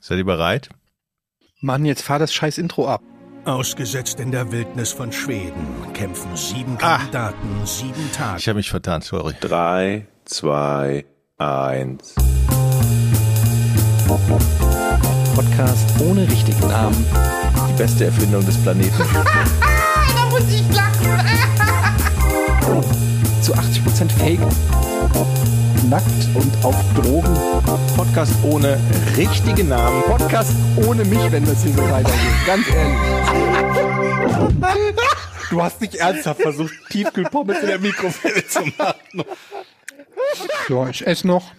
Seid ihr bereit? Mann, jetzt fahr das scheiß Intro ab. Ausgesetzt in der Wildnis von Schweden kämpfen sieben Kandidaten sieben Tage. Ich habe mich vertan, sorry. Drei, zwei, eins. Podcast ohne richtigen Namen. Die beste Erfindung des Planeten. da muss ich lachen. Zu 80% Fake. Nackt und auf Drogen. Podcast ohne richtigen Namen. Podcast ohne mich, wenn das hier so weitergeht. Ganz ehrlich. Du hast nicht ernsthaft versucht, Tiefkühlpommes in der Mikrowelle zu machen. So, ich esse noch.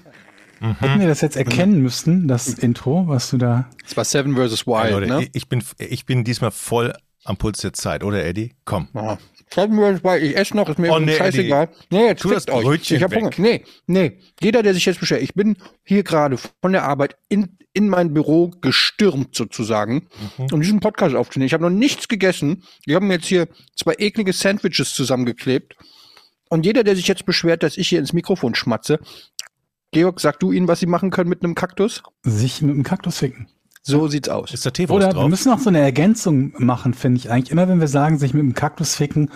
Hätten wir das jetzt erkennen müssten, das Intro, was du da. Das war Seven vs. Wild, Leute, ne? ich- ich, bin, ich bin diesmal voll am Puls der Zeit, oder Eddie? Komm. Ja. Seven vs. Wild, ich esse noch, ist mir Oh, nee, scheißegal. Nee, jetzt Tu das euch. Brötchen Ich hab weg. Hunger. Nee, nee. Jeder, der sich jetzt beschwert, ich bin hier gerade von der Arbeit in, in mein Büro gestürmt sozusagen, Mhm. um diesen Podcast aufzunehmen. Ich habe noch nichts gegessen. Wir haben jetzt hier zwei eklige Sandwiches zusammengeklebt. Und jeder, der sich jetzt beschwert, dass ich hier ins Mikrofon schmatze, Georg, sag du ihnen, was sie machen können mit einem Kaktus? Sich mit dem Kaktus ficken. So sieht's aus. Ist da Teewurst Oder wir drauf? müssen auch so eine Ergänzung machen, finde ich eigentlich. Immer wenn wir sagen, sich mit dem Kaktus ficken,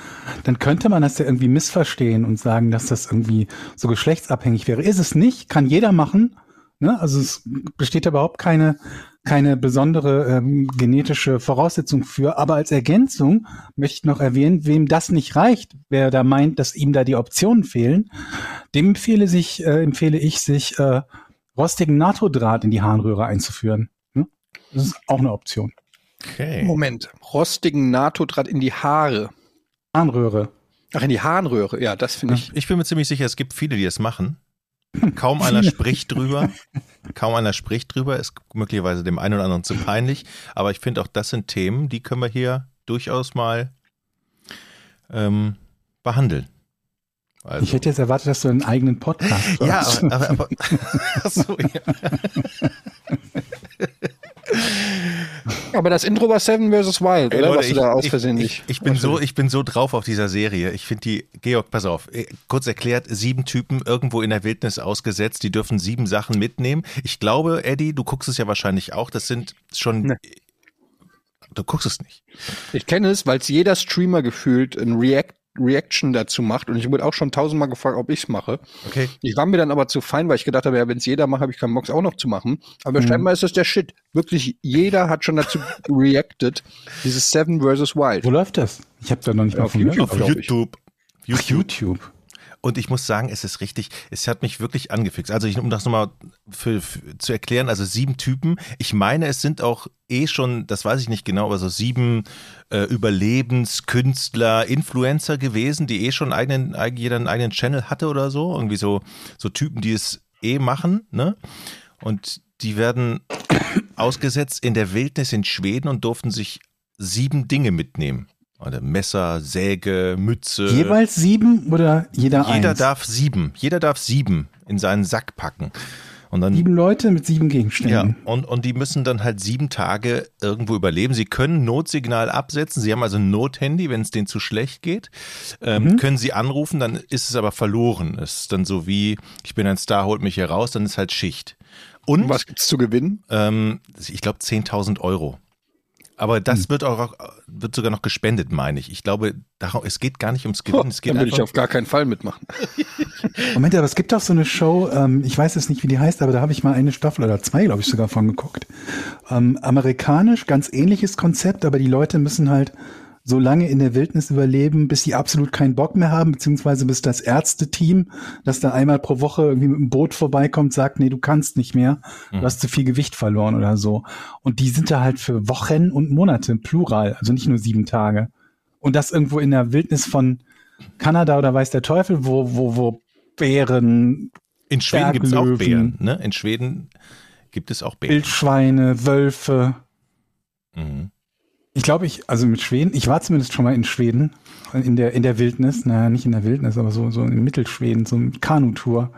dann könnte man das ja irgendwie missverstehen und sagen, dass das irgendwie so geschlechtsabhängig wäre. Ist es nicht, kann jeder machen. Ne? Also es besteht überhaupt keine, keine besondere ähm, genetische Voraussetzung für. Aber als Ergänzung möchte ich noch erwähnen, wem das nicht reicht, wer da meint, dass ihm da die Optionen fehlen, dem empfehle, sich, äh, empfehle ich, sich äh, rostigen NATO-Draht in die Harnröhre einzuführen. Das ist auch eine Option. Okay. Moment. Rostigen NATO-Draht in die Haare. Harnröhre. Ach, in die Harnröhre. Ja, das finde ich. Ich bin mir ziemlich sicher, es gibt viele, die das machen. Kaum einer spricht drüber. Kaum einer spricht drüber. Ist möglicherweise dem einen oder anderen zu peinlich. Aber ich finde auch, das sind Themen, die können wir hier durchaus mal ähm, behandeln. Also, Ich hätte jetzt erwartet, dass du einen eigenen Podcast ja, hast. aber, aber, aber Ach so, ja. Aber das Intro war Seven vs. Wild, Ey, oder? Leute, was du da aus ich, Versehen ich, ich, ich bin so, ich bin so drauf auf dieser Serie. Ich finde die, Georg, pass auf, eh, kurz erklärt, sieben Typen irgendwo in der Wildnis ausgesetzt, die dürfen sieben Sachen mitnehmen. Ich glaube, Eddie, du guckst es ja wahrscheinlich auch, das sind schon, Nee. du guckst es nicht. Ich kenne es, weil es jeder Streamer gefühlt ein React Reaction dazu macht und ich wurde auch schon tausendmal gefragt, ob ich's mache. Okay. Ich war mir dann aber zu fein, weil ich gedacht habe, ja, wenn es jeder macht, habe ich keinen Bock, es auch noch zu machen. Aber Mhm. scheinbar ist das der Shit. Wirklich, jeder hat schon dazu reacted. Dieses Seven vs. Wild. Wo läuft das? Ich habe da noch nicht mal Auf von YouTube. Auf ich. YouTube. Auf YouTube. Und ich muss sagen, es ist richtig, es hat mich wirklich angefixt. Also ich, um das nochmal für, für, zu erklären, also sieben Typen. Ich meine, es sind auch eh schon, das weiß ich nicht genau, aber so sieben äh, Überlebenskünstler, Influencer gewesen, die eh schon eigenen, eigen- jeder einen eigenen Channel hatte oder so. Irgendwie so, so Typen, die es eh machen, ne? Und die werden ausgesetzt in der Wildnis in Schweden und durften sich sieben Dinge mitnehmen. Oder Messer, Säge, Mütze. Jeweils sieben oder jeder, Jeder eins? darf sieben. Jeder darf sieben in seinen Sack packen. Und dann, Sieben Leute mit sieben ja, Gegenständen. und, und die müssen dann halt sieben Tage irgendwo überleben. Sie können Notsignal absetzen. Sie haben also ein Nothandy, wenn es denen zu schlecht geht. Ähm, Können sie anrufen, dann ist es aber verloren. Es ist dann so wie, ich bin ein Star, holt mich hier raus, dann ist halt Schicht. Und Was gibt's zu gewinnen? ähm, ich glaube 10.000 Euro. Aber das wird auch wird sogar noch gespendet, meine ich. Ich glaube, darum, es geht gar nicht ums Gewinnen. Es geht Dann würde ich auf gar keinen Fall mitmachen. Moment, aber es gibt auch so eine Show, ähm, ich weiß jetzt nicht, wie die heißt, aber da habe ich mal eine Staffel oder zwei, glaube ich, sogar von geguckt. Ähm, amerikanisch, ganz ähnliches Konzept, aber die Leute müssen halt so lange in der Wildnis überleben, bis sie absolut keinen Bock mehr haben, beziehungsweise bis das Ärzteteam, das da einmal pro Woche irgendwie mit dem Boot vorbeikommt, sagt, nee, du kannst nicht mehr, du hast zu viel Gewicht verloren oder so. Und die sind da halt für Wochen und Monate, plural, also nicht nur sieben Tage. Und das irgendwo in der Wildnis von Kanada oder weiß der Teufel, wo, wo, wo Bären, in Schweden gibt es auch. Bären. Ne? In Schweden gibt es auch Bären. Wildschweine, Wölfe. Mhm. Ich glaube, ich, also mit Schweden, ich war zumindest schon mal in Schweden, in der, in der Wildnis, naja, nicht in der Wildnis, aber so, so in Mittelschweden, so eine Kanutour.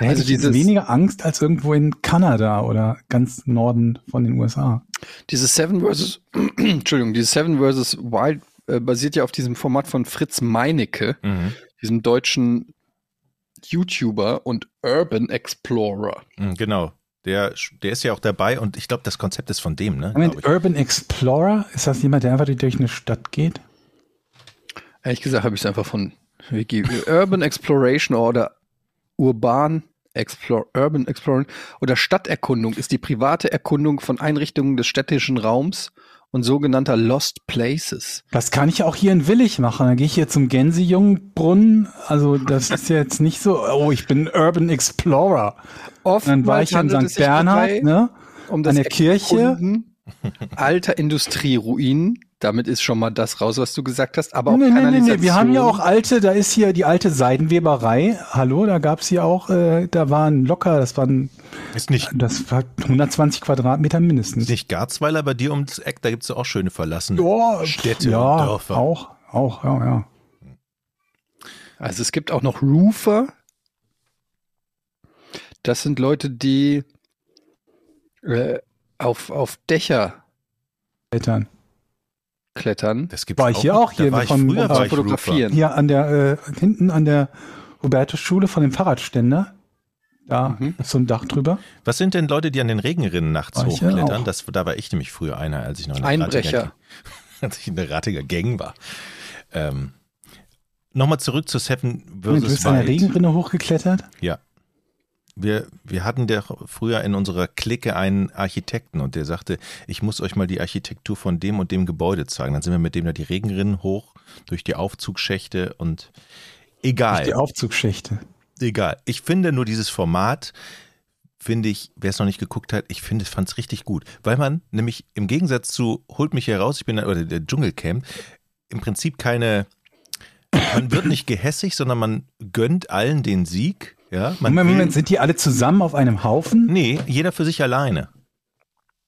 Da hätte Also dieses- weniger Angst als irgendwo in Kanada oder ganz Norden von den USA. Dieses Seven vs. Entschuldigung, dieses Seven vs. Wild äh, basiert ja auf diesem Format von Fritz Meinecke, Mhm. diesem deutschen YouTuber und Urban Explorer. Mhm, Genau. Der, der ist ja auch dabei und ich glaube, das Konzept ist von dem, ne? Moment. Urban Explorer, ist das jemand, der einfach durch eine Stadt geht? Ehrlich gesagt habe ich es einfach von Wiki. Urban Exploration oder Urban Explore, Urban Exploring oder Stadterkundung ist die private Erkundung von Einrichtungen des städtischen Raums und sogenannter Lost Places. Das kann ich auch hier in Willig machen. Da gehe ich hier zum Gänsejungbrunnen. Also das ist jetzt nicht so, oh, ich bin Urban Explorer. Dann war ich in St. dabei Bernhard, ne? um an der Kirche. Alter Industrieruinen. Damit ist schon mal das raus, was du gesagt hast. Aber auch Nee, nee, nee, nee. Kanalisation. Wir haben ja auch alte, da ist hier die alte Seidenweberei. Hallo, da gab's hier auch, äh, da waren locker, das waren, Ist nicht, das war 120 Quadratmeter mindestens. ist nicht Garzweiler bei dir ums Eck, da gibt es ja auch schöne verlassene Ja, Städte ja, und Dörfer. auch, auch, ja, ja. Also es gibt auch noch Roofer. Das sind Leute, die äh, auf, auf Dächer Eltern. Klettern. Das gibt's War ich hier auch Da hier vom- früher Roofer. fotografieren. Hier an der, äh, hinten an der Hubertusschule von dem Fahrradständer. Da Mhm. ist so ein Dach drüber. Was sind denn Leute, die an den Regenrinnen nachts War hochklettern? auch. Das, da war ich nämlich früher einer, als ich noch in der Einbrecher. Ratiger, als ich in der Ratiger Gang war. Ähm, Nochmal zurück zu Seven Du vs. bist an der Wild. Regenrinne hochgeklettert. Ja. Wir, wir hatten der früher in unserer Clique einen Architekten und der sagte, ich muss euch mal die Architektur von dem und dem Gebäude zeigen. Dann sind wir mit dem da die Regenrinnen hoch, durch die Aufzugschächte und egal. Die Aufzugsschächte. Egal. Ich finde nur dieses Format, finde ich, wer es noch nicht geguckt hat, ich finde, fand es richtig gut. Weil man nämlich im Gegensatz zu Holt mich heraus, ich bin oder der Dschungelcamp, im Prinzip keine, man wird nicht gehässig, sondern man gönnt allen den Sieg. Ja, man Moment, Moment, sind die alle zusammen auf einem Haufen? Nee, jeder für sich alleine.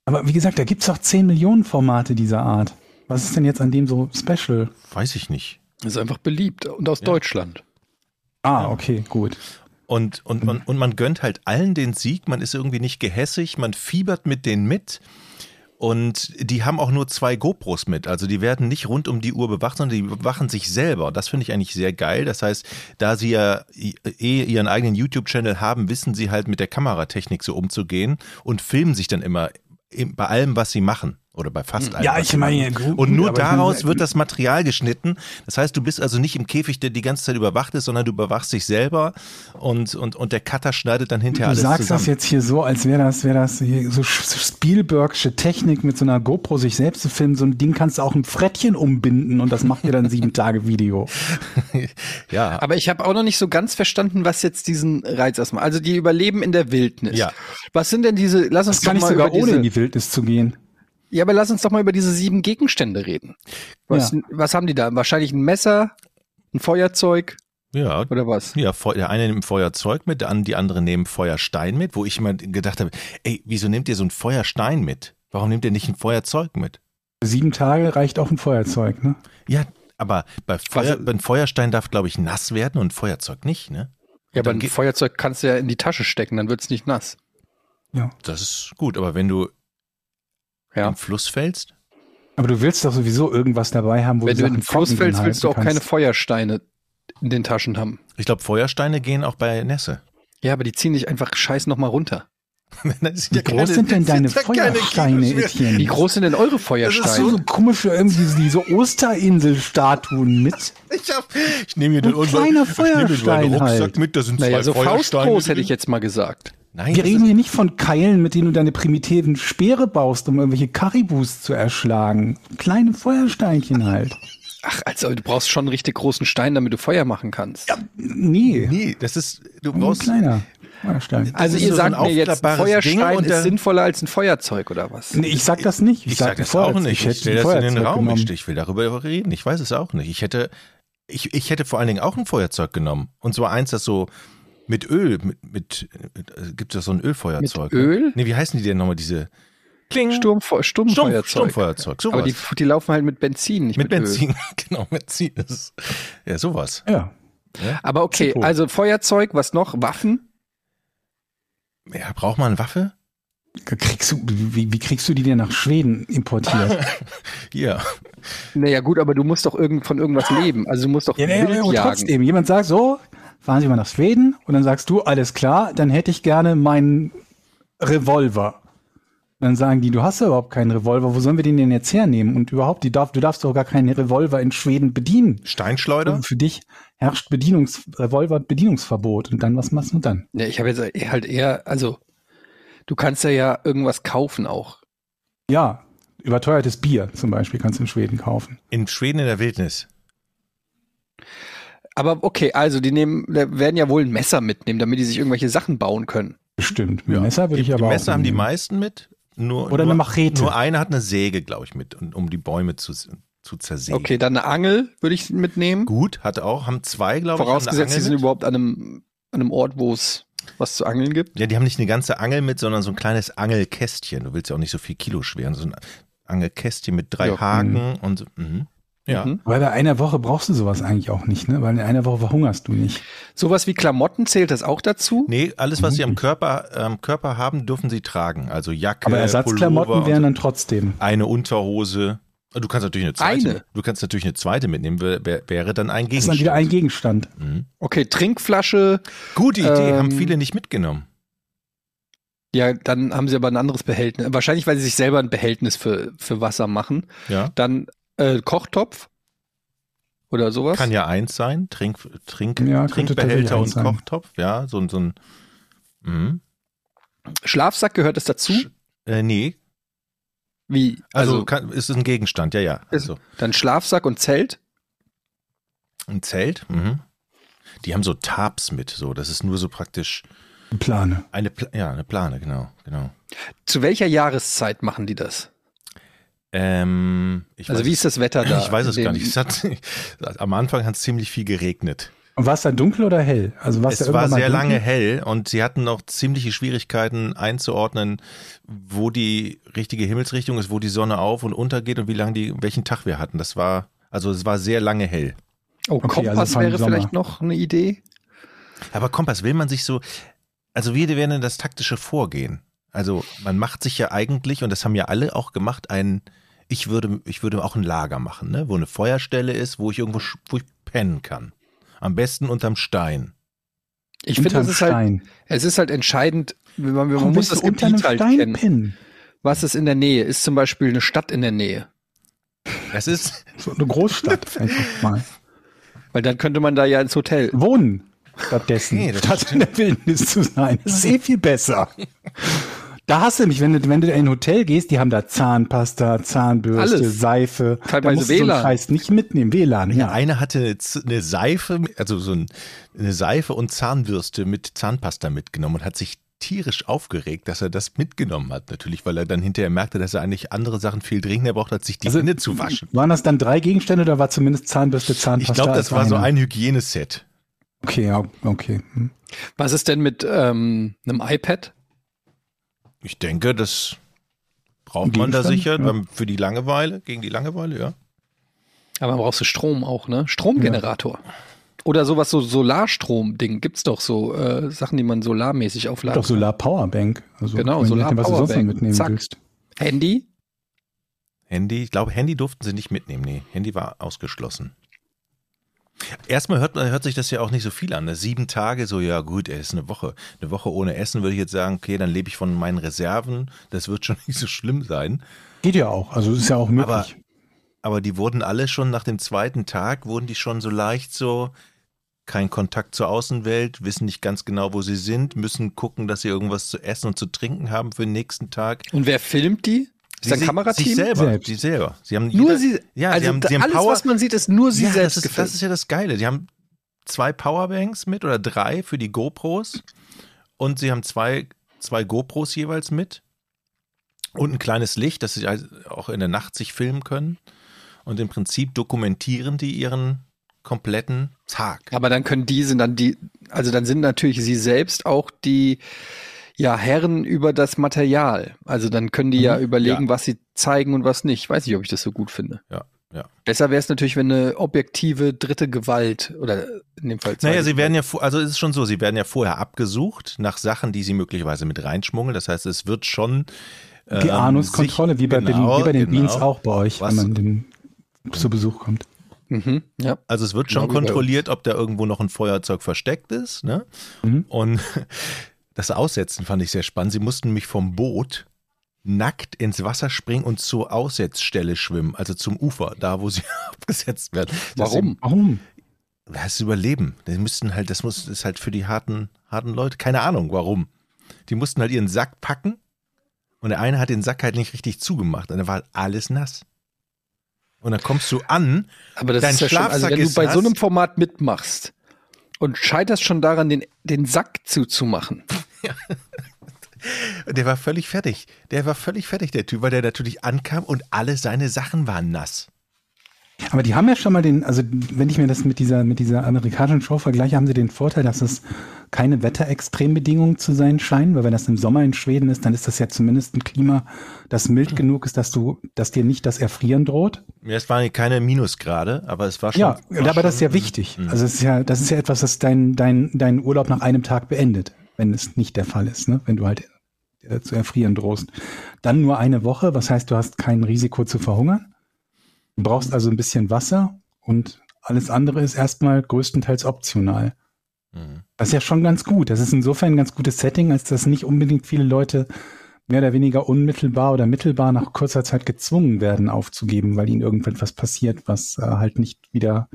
Aber wie gesagt, da gibt's doch 10 Millionen Formate dieser Art. Was ist denn jetzt an dem so special? Weiß ich nicht. Das ist einfach beliebt und aus Deutschland. Ah, okay, gut. Und, und, und, und man gönnt halt allen den Sieg, man ist irgendwie nicht gehässig, man fiebert mit denen mit. Und die haben auch nur zwei GoPros mit. Also die werden nicht rund um die Uhr bewacht, sondern die bewachen sich selber. Das finde ich eigentlich sehr geil. Das heißt, da sie ja eh ihren eigenen YouTube-Channel haben, wissen sie halt mit der Kameratechnik so umzugehen und filmen sich dann immer im- bei allem, was sie machen. Oder bei fast allem. Ja, was ich meine, gut, Und nur daraus wird das Material geschnitten. Das heißt, du bist also nicht im Käfig, der die ganze Zeit überwacht ist, sondern du überwachst dich selber und, und, und der Cutter schneidet dann hinterher Du alles sagst zusammen. das jetzt hier so, als wäre das, wäre das hier so Spielbergsche Technik mit so einer GoPro sich selbst zu filmen. So ein Ding kannst du auch ein Frettchen umbinden und das macht dir dann sieben Tage Video. ja, Aber ich habe auch noch nicht so ganz verstanden, was jetzt diesen Reiz erstmal. Also die überleben in der Wildnis. Ja. Was sind denn diese? Lass uns Das kann ich sogar über ohne in die Wildnis zu gehen. Ja, aber lass uns doch mal über diese sieben Gegenstände reden. Was, Ja. was haben die da? Wahrscheinlich ein Messer, ein Feuerzeug ja. oder was? Ja, der eine nimmt Feuerzeug mit, der die andere nehmen Feuerstein mit, wo ich immer gedacht habe, ey, wieso nehmt ihr so ein Feuerstein mit? Warum nehmt ihr nicht ein Feuerzeug mit? Sieben Tage reicht auch ein Feuerzeug, ne? Ja, aber bei Feuer, Was- bei ein Feuerstein darf, glaube ich, nass werden und ein Feuerzeug nicht, ne? Ja, aber ein Feuerzeug kannst du ja in die Tasche stecken, dann wird's nicht nass. Das ist gut, aber wenn du Ja. im Fluss fällst, Aber du willst doch sowieso irgendwas dabei haben, wo Wenn du in Sachen den Fluss fällst, willst du auch halten keine kannst. Feuersteine in den Taschen haben. ich glaube, Feuersteine gehen auch bei Nässe. Ja, aber die ziehen dich einfach scheiß nochmal runter. Wie ja groß keine- sind denn deine sind Feuersteine. Etienne? Wie groß sind denn eure Das ist Feuersteine? so komische, irgendwie diese Osterinsel-Statuen mit. Ich, hab, ich nehme hier den Ein kleiner ich nehme den Feuerstein Rucksack halt. mit, da sind naja, zwei so Feuersteine faustgroß hätte ich jetzt mal gesagt. Nein, Wir reden hier nicht von Keilen, mit denen du deine primitiven Speere baust, um irgendwelche Karibus zu erschlagen. Kleine Feuersteinchen halt. Ach, also du brauchst schon einen richtig großen Stein, damit du Feuer machen kannst. Nee, Nee, das ist, du ein brauchst, kleiner Feuerstein. Also ist ihr so sagt mir jetzt, Feuerstein Ding und ist sinnvoller als ein Feuerzeug oder was? Nee, ich sag das nicht. Ich, sage ein das auch nicht. Ich hätte stelle ein das in den Raum. genommen. Ich, ich will darüber reden. Ich weiß es auch nicht. Ich hätte, ich, ich hätte vor allen Dingen auch ein Feuerzeug genommen. Und zwar eins, das so mit Öl, mit, mit, mit äh, gibt es so ein Ölfeuerzeug. Mit Öl? Ne? Nee, wie heißen die denn nochmal diese? Kling. Sturmfe Sturm, Sturmfeuerzeug. Sturmfeuerzeug. Sowas. Aber die, die laufen halt mit Benzin, nicht mit, mit Öl. Benzin. genau, Benzin. Ist, ja, sowas. Ja. Aber okay, Zippo. also Feuerzeug, was noch? Waffen? Ja, braucht man eine Waffe? Kriegst du, wie, wie kriegst du die denn nach Schweden importiert? Ja. Naja gut, aber du musst doch irgend, von irgendwas leben. Also du musst doch ja, aber jagen. trotzdem, jemand sagt so, fahren Sie mal nach Schweden und dann sagst du, alles klar, dann hätte ich gerne meinen Revolver. Dann sagen die, du hast ja überhaupt keinen Revolver, wo sollen wir den denn jetzt hernehmen? Und überhaupt, die darf, du darfst doch gar keinen Revolver in Schweden bedienen. Steinschleuder? Also für dich herrscht Bedienungs Revolver Bedienungsverbot. Und dann, was machst du dann? Ja, ich habe jetzt halt eher, also du kannst ja ja irgendwas kaufen auch. Ja, überteuertes Bier zum Beispiel kannst du in Schweden kaufen. In Schweden in der Wildnis. Aber okay, also die nehmen, werden ja wohl ein Messer mitnehmen, damit die sich irgendwelche Sachen bauen können. Bestimmt. Mit Messer würde Die, ich die aber Messer auch haben die meisten mit. Nur, Oder nur, eine Machete. Nur eine hat eine Säge, glaube ich, mit, um die Bäume zu, zu zersägen. Okay, dann eine Angel würde ich mitnehmen. Gut, hat auch, haben zwei, glaube ich. Vorausgesetzt, die sind mit. überhaupt an einem, an einem Ort, wo es was zu angeln gibt. Ja, die haben nicht eine ganze Angel mit, sondern so ein kleines Angelkästchen. Du willst ja auch nicht so viel Kilo schweren. So ein Angelkästchen mit drei Ja. Haken und mhm. Ja. Mhm. Weil bei einer Woche brauchst du sowas eigentlich auch nicht, ne? Weil in einer Woche verhungerst du nicht. Sowas wie Klamotten zählt das auch dazu? Nee, alles, was sie am Körper, am Körper haben, dürfen sie tragen. Also Jacke, Aber Ersatzklamotten wären dann trotzdem. eine Unterhose. Du kannst natürlich eine zweite. Eine? Du kannst natürlich eine zweite mitnehmen. Wär, wär- wäre dann ein Das ist Gegenstand. dann wieder ein Gegenstand. Okay, Trinkflasche. Gute Idee, Ähm, haben viele nicht mitgenommen. Ja, dann haben sie aber ein anderes Behältnis. Wahrscheinlich, weil sie sich selber ein Behältnis für, für Wasser machen. Ja. Dann äh, Kochtopf oder sowas. Kann ja eins sein. Trink, Trink, Ja, Trinkbehälter und sein. Kochtopf. Ja, so, ein- so ein. Mhm. Schlafsack gehört es dazu? Sch- Äh, nee. Wie? Also, Also, kann, ist es ein Gegenstand, ja, ja. Also, dann Schlafsack und Zelt? ein Zelt. Mhm. Die haben so Tarps mit, so. Das ist nur so praktisch Plane. eine, Pla ja, eine Plane, genau, genau. Zu welcher Jahreszeit machen die das? Ähm, ich Also weiß wie es- ist das Wetter da? Ich weiß es gar nicht. Es hat, am Anfang hat es ziemlich viel geregnet. Und war es da dunkel oder hell? Also war's da Es war sehr dunkel? lange hell und sie hatten noch ziemliche Schwierigkeiten einzuordnen, wo die richtige Himmelsrichtung ist, wo die Sonne auf und untergeht und wie lange die, welchen Tag wir hatten. Das war, also es war sehr lange hell. Oh, Okay, Kompass also wäre Sommer. vielleicht noch eine Idee. Aber Kompass, will man sich so, also wie wäre denn das taktische Vorgehen? Also man macht sich ja eigentlich, und das haben ja alle auch gemacht, ein, ich würde, ich würde auch ein Lager machen, ne? wo eine Feuerstelle ist, wo ich irgendwo, wo ich pennen kann. Am besten unterm Stein. Ich finde, es ist halt, es ist halt entscheidend, man, man Warum muss das Gebiet einem halt Stein kennen. pinnen? Was ist in der Nähe? Ist zum Beispiel eine Stadt in der Nähe? Das ist, So eine Großstadt einfach mal. Weil dann könnte man da ja ins Hotel. Wohnen stattdessen, Nee, das statt in der Wildnis zu sein. Das ist eh viel besser. Da hast du mich, wenn du, wenn du in ein Hotel gehst, die haben da Zahnpasta, Zahnbürste, Alles. Seife. Teilweise da musst du so WLAN. einen Scheiß nicht mitnehmen. WLAN, Ja, ja. eine hatte eine Seife, also so ein, eine Seife und Zahnbürste mit Zahnpasta mitgenommen und hat sich tierisch aufgeregt, dass er das mitgenommen hat. Natürlich, weil er dann hinterher merkte, dass er eigentlich andere Sachen viel dringender braucht, als sich die Hände zu waschen. Waren das dann drei Gegenstände oder war zumindest Zahnbürste, Zahnpasta? Ich glaube, das war so eine? ein Hygieneset. Okay, ja, okay. Hm. Was ist denn mit ähm, einem iPad? Ich denke, das braucht man da sicher ja. beim- für die Langeweile, gegen die Langeweile, ja. Aber man brauchst du Strom auch, ne? Stromgenerator. Oder sowas, so Solarstrom-Ding. Gibt's doch so äh, Sachen, die man solarmäßig aufladen Doch Solar Powerbank. Also, Genau, wenn du Solar was du sonst noch Powerbank. mitnehmen Zack. willst. kann. Handy? Handy, ich glaube, Handy durften sie nicht mitnehmen. Nee, Handy war ausgeschlossen. Erstmal hört, hört sich das ja auch nicht so viel an. Ne? Sieben Tage, so ja gut, ey, ist eine Woche. Eine Woche ohne Essen würde ich jetzt sagen, okay, dann lebe ich von meinen Reserven. Das wird schon nicht so schlimm sein. Geht ja auch. Also ist ja auch möglich. Aber, aber die wurden alle schon nach dem zweiten Tag, wurden die schon so leicht so, kein Kontakt zur Außenwelt, wissen nicht ganz genau, wo sie sind, müssen gucken, dass sie irgendwas zu essen und zu trinken haben für den nächsten Tag. Und wer filmt die? Ist Sie ein se- Kamerateam? Sich selber, Selbst. sie selber. Sie haben Nur jeder- sie. Ja, also sie haben, sie haben alles, Power, was man sieht, ist nur sie ja, selbst das ist, das ist ja das Geile. Die haben zwei Powerbanks mit oder drei für die GoPros und sie haben zwei, zwei GoPros jeweils mit und ein kleines Licht, dass sie auch in der Nacht sich filmen können. Und im Prinzip dokumentieren die ihren kompletten Tag. Aber dann können die sind dann die, also dann sind natürlich sie selbst auch die ja Herren über das Material. Also dann können die ja überlegen, Mhm. Ja. was sie zeigen und was nicht. Weiß nicht, ob ich das so gut finde. Ja, ja. Besser wäre es natürlich, wenn eine objektive dritte Gewalt oder in dem Fall Naja, sie werden ja, vor- also es ist schon so, sie werden ja vorher abgesucht nach Sachen, die sie möglicherweise mit reinschmuggeln. Das heißt, es wird schon ähm, Die Anuskontrolle, wie, bei genau, den, wie bei den genau. Beans auch bei euch, Was- wenn man den, zu Besuch kommt. Mhm, ja. Also es wird Genau schon kontrolliert, ob da irgendwo noch ein Feuerzeug versteckt ist. Ne? Mhm. Und das Aussetzen fand ich sehr spannend. Sie mussten nämlich vom Boot nackt ins Wasser springen und zur Aussetzstelle schwimmen, also zum Ufer, da wo sie abgesetzt werden. Warum? Warum? Das Überleben. Die müssten halt, das muss, ist halt für die harten, harten Leute, keine Ahnung warum. Die mussten halt ihren Sack packen und der eine hat den Sack halt nicht richtig zugemacht und dann war halt alles nass. Und dann kommst du an, Aber das Dein ist ja schon, also Schlafsack wenn du bei nass. so einem Format mitmachst und scheiterst schon daran, den, den Sack zuzumachen. der war völlig fertig. Der war völlig fertig, der Typ, weil der natürlich ankam und alle seine Sachen waren nass. Aber die haben ja schon mal den, also wenn ich mir das mit dieser, mit dieser amerikanischen Show vergleiche, haben sie den Vorteil, dass es keine Wetterextrembedingungen zu sein scheinen, weil wenn das im Sommer in Schweden ist, dann ist das ja zumindest ein Klima, das mild genug ist, dass du, dass dir nicht das Erfrieren droht. Ja, Es waren keine Minusgrade, aber es war schon. Ja, war aber das ist ja schon- wichtig. Also es ist ja, das ist ja etwas, das dein, dein, dein Urlaub nach einem Tag beendet, wenn es nicht der Fall ist, ne? wenn du halt äh, zu erfrieren drohst. Dann nur eine Woche, was heißt, du hast kein Risiko zu verhungern. Du brauchst also ein bisschen Wasser und alles andere ist erstmal größtenteils optional. Mhm. Das ist ja schon ganz gut. Das ist insofern ein ganz gutes Setting, als dass nicht unbedingt viele Leute mehr oder weniger unmittelbar oder mittelbar nach kurzer Zeit gezwungen werden aufzugeben, weil ihnen irgendetwas passiert, was äh, halt nicht wieder,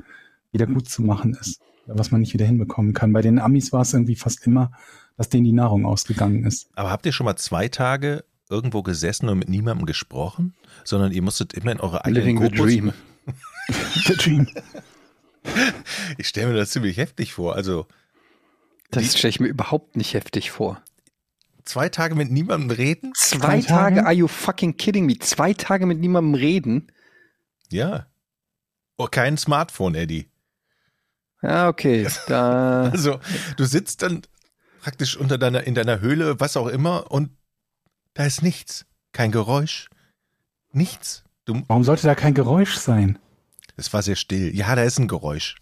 wieder gut zu machen ist. Oder was man nicht wieder hinbekommen kann. Bei den Amis war es irgendwie fast immer, dass denen die Nahrung ausgegangen ist. Aber habt ihr schon mal zwei Tage irgendwo gesessen und mit niemandem gesprochen? Sondern ihr musstet immer in eure eigenen Living the dream. The Dream. Ich stelle mir das ziemlich heftig vor. Also Das stelle ich mir überhaupt nicht heftig vor. zwei Tage mit niemandem reden? Zwei Zwei Tage? Tage? Are you fucking kidding me? Zwei Tage mit niemandem reden? Ja. Oh, kein Smartphone, Eddie. Ja, okay. Da, Also, du sitzt dann praktisch unter deiner, in deiner Höhle, was auch immer, und da ist nichts. Kein Geräusch. Nichts. Du, Warum sollte da kein Geräusch sein? es war sehr still. Ja, da ist ein Geräusch.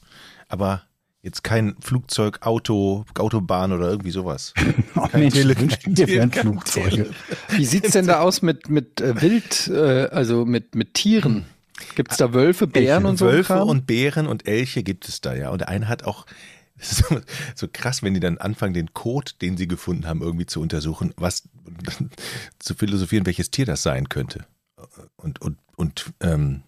Aber jetzt kein Flugzeug, Auto, Autobahn oder irgendwie sowas. Oh Kein Mensch, Tele- mir wären kein Flugzeuge. Wie sieht's denn da aus mit, mit äh, Wild, äh, also mit, mit Tieren? Gibt's da Wölfe, Bären und so? Wölfe Kram? und Bären und Elche gibt es da ja. Und der eine hat auch so, so krass, wenn die dann anfangen, den Code, den sie gefunden haben, irgendwie zu untersuchen, was zu philosophieren, welches Tier das sein könnte. Und, und, und ähm,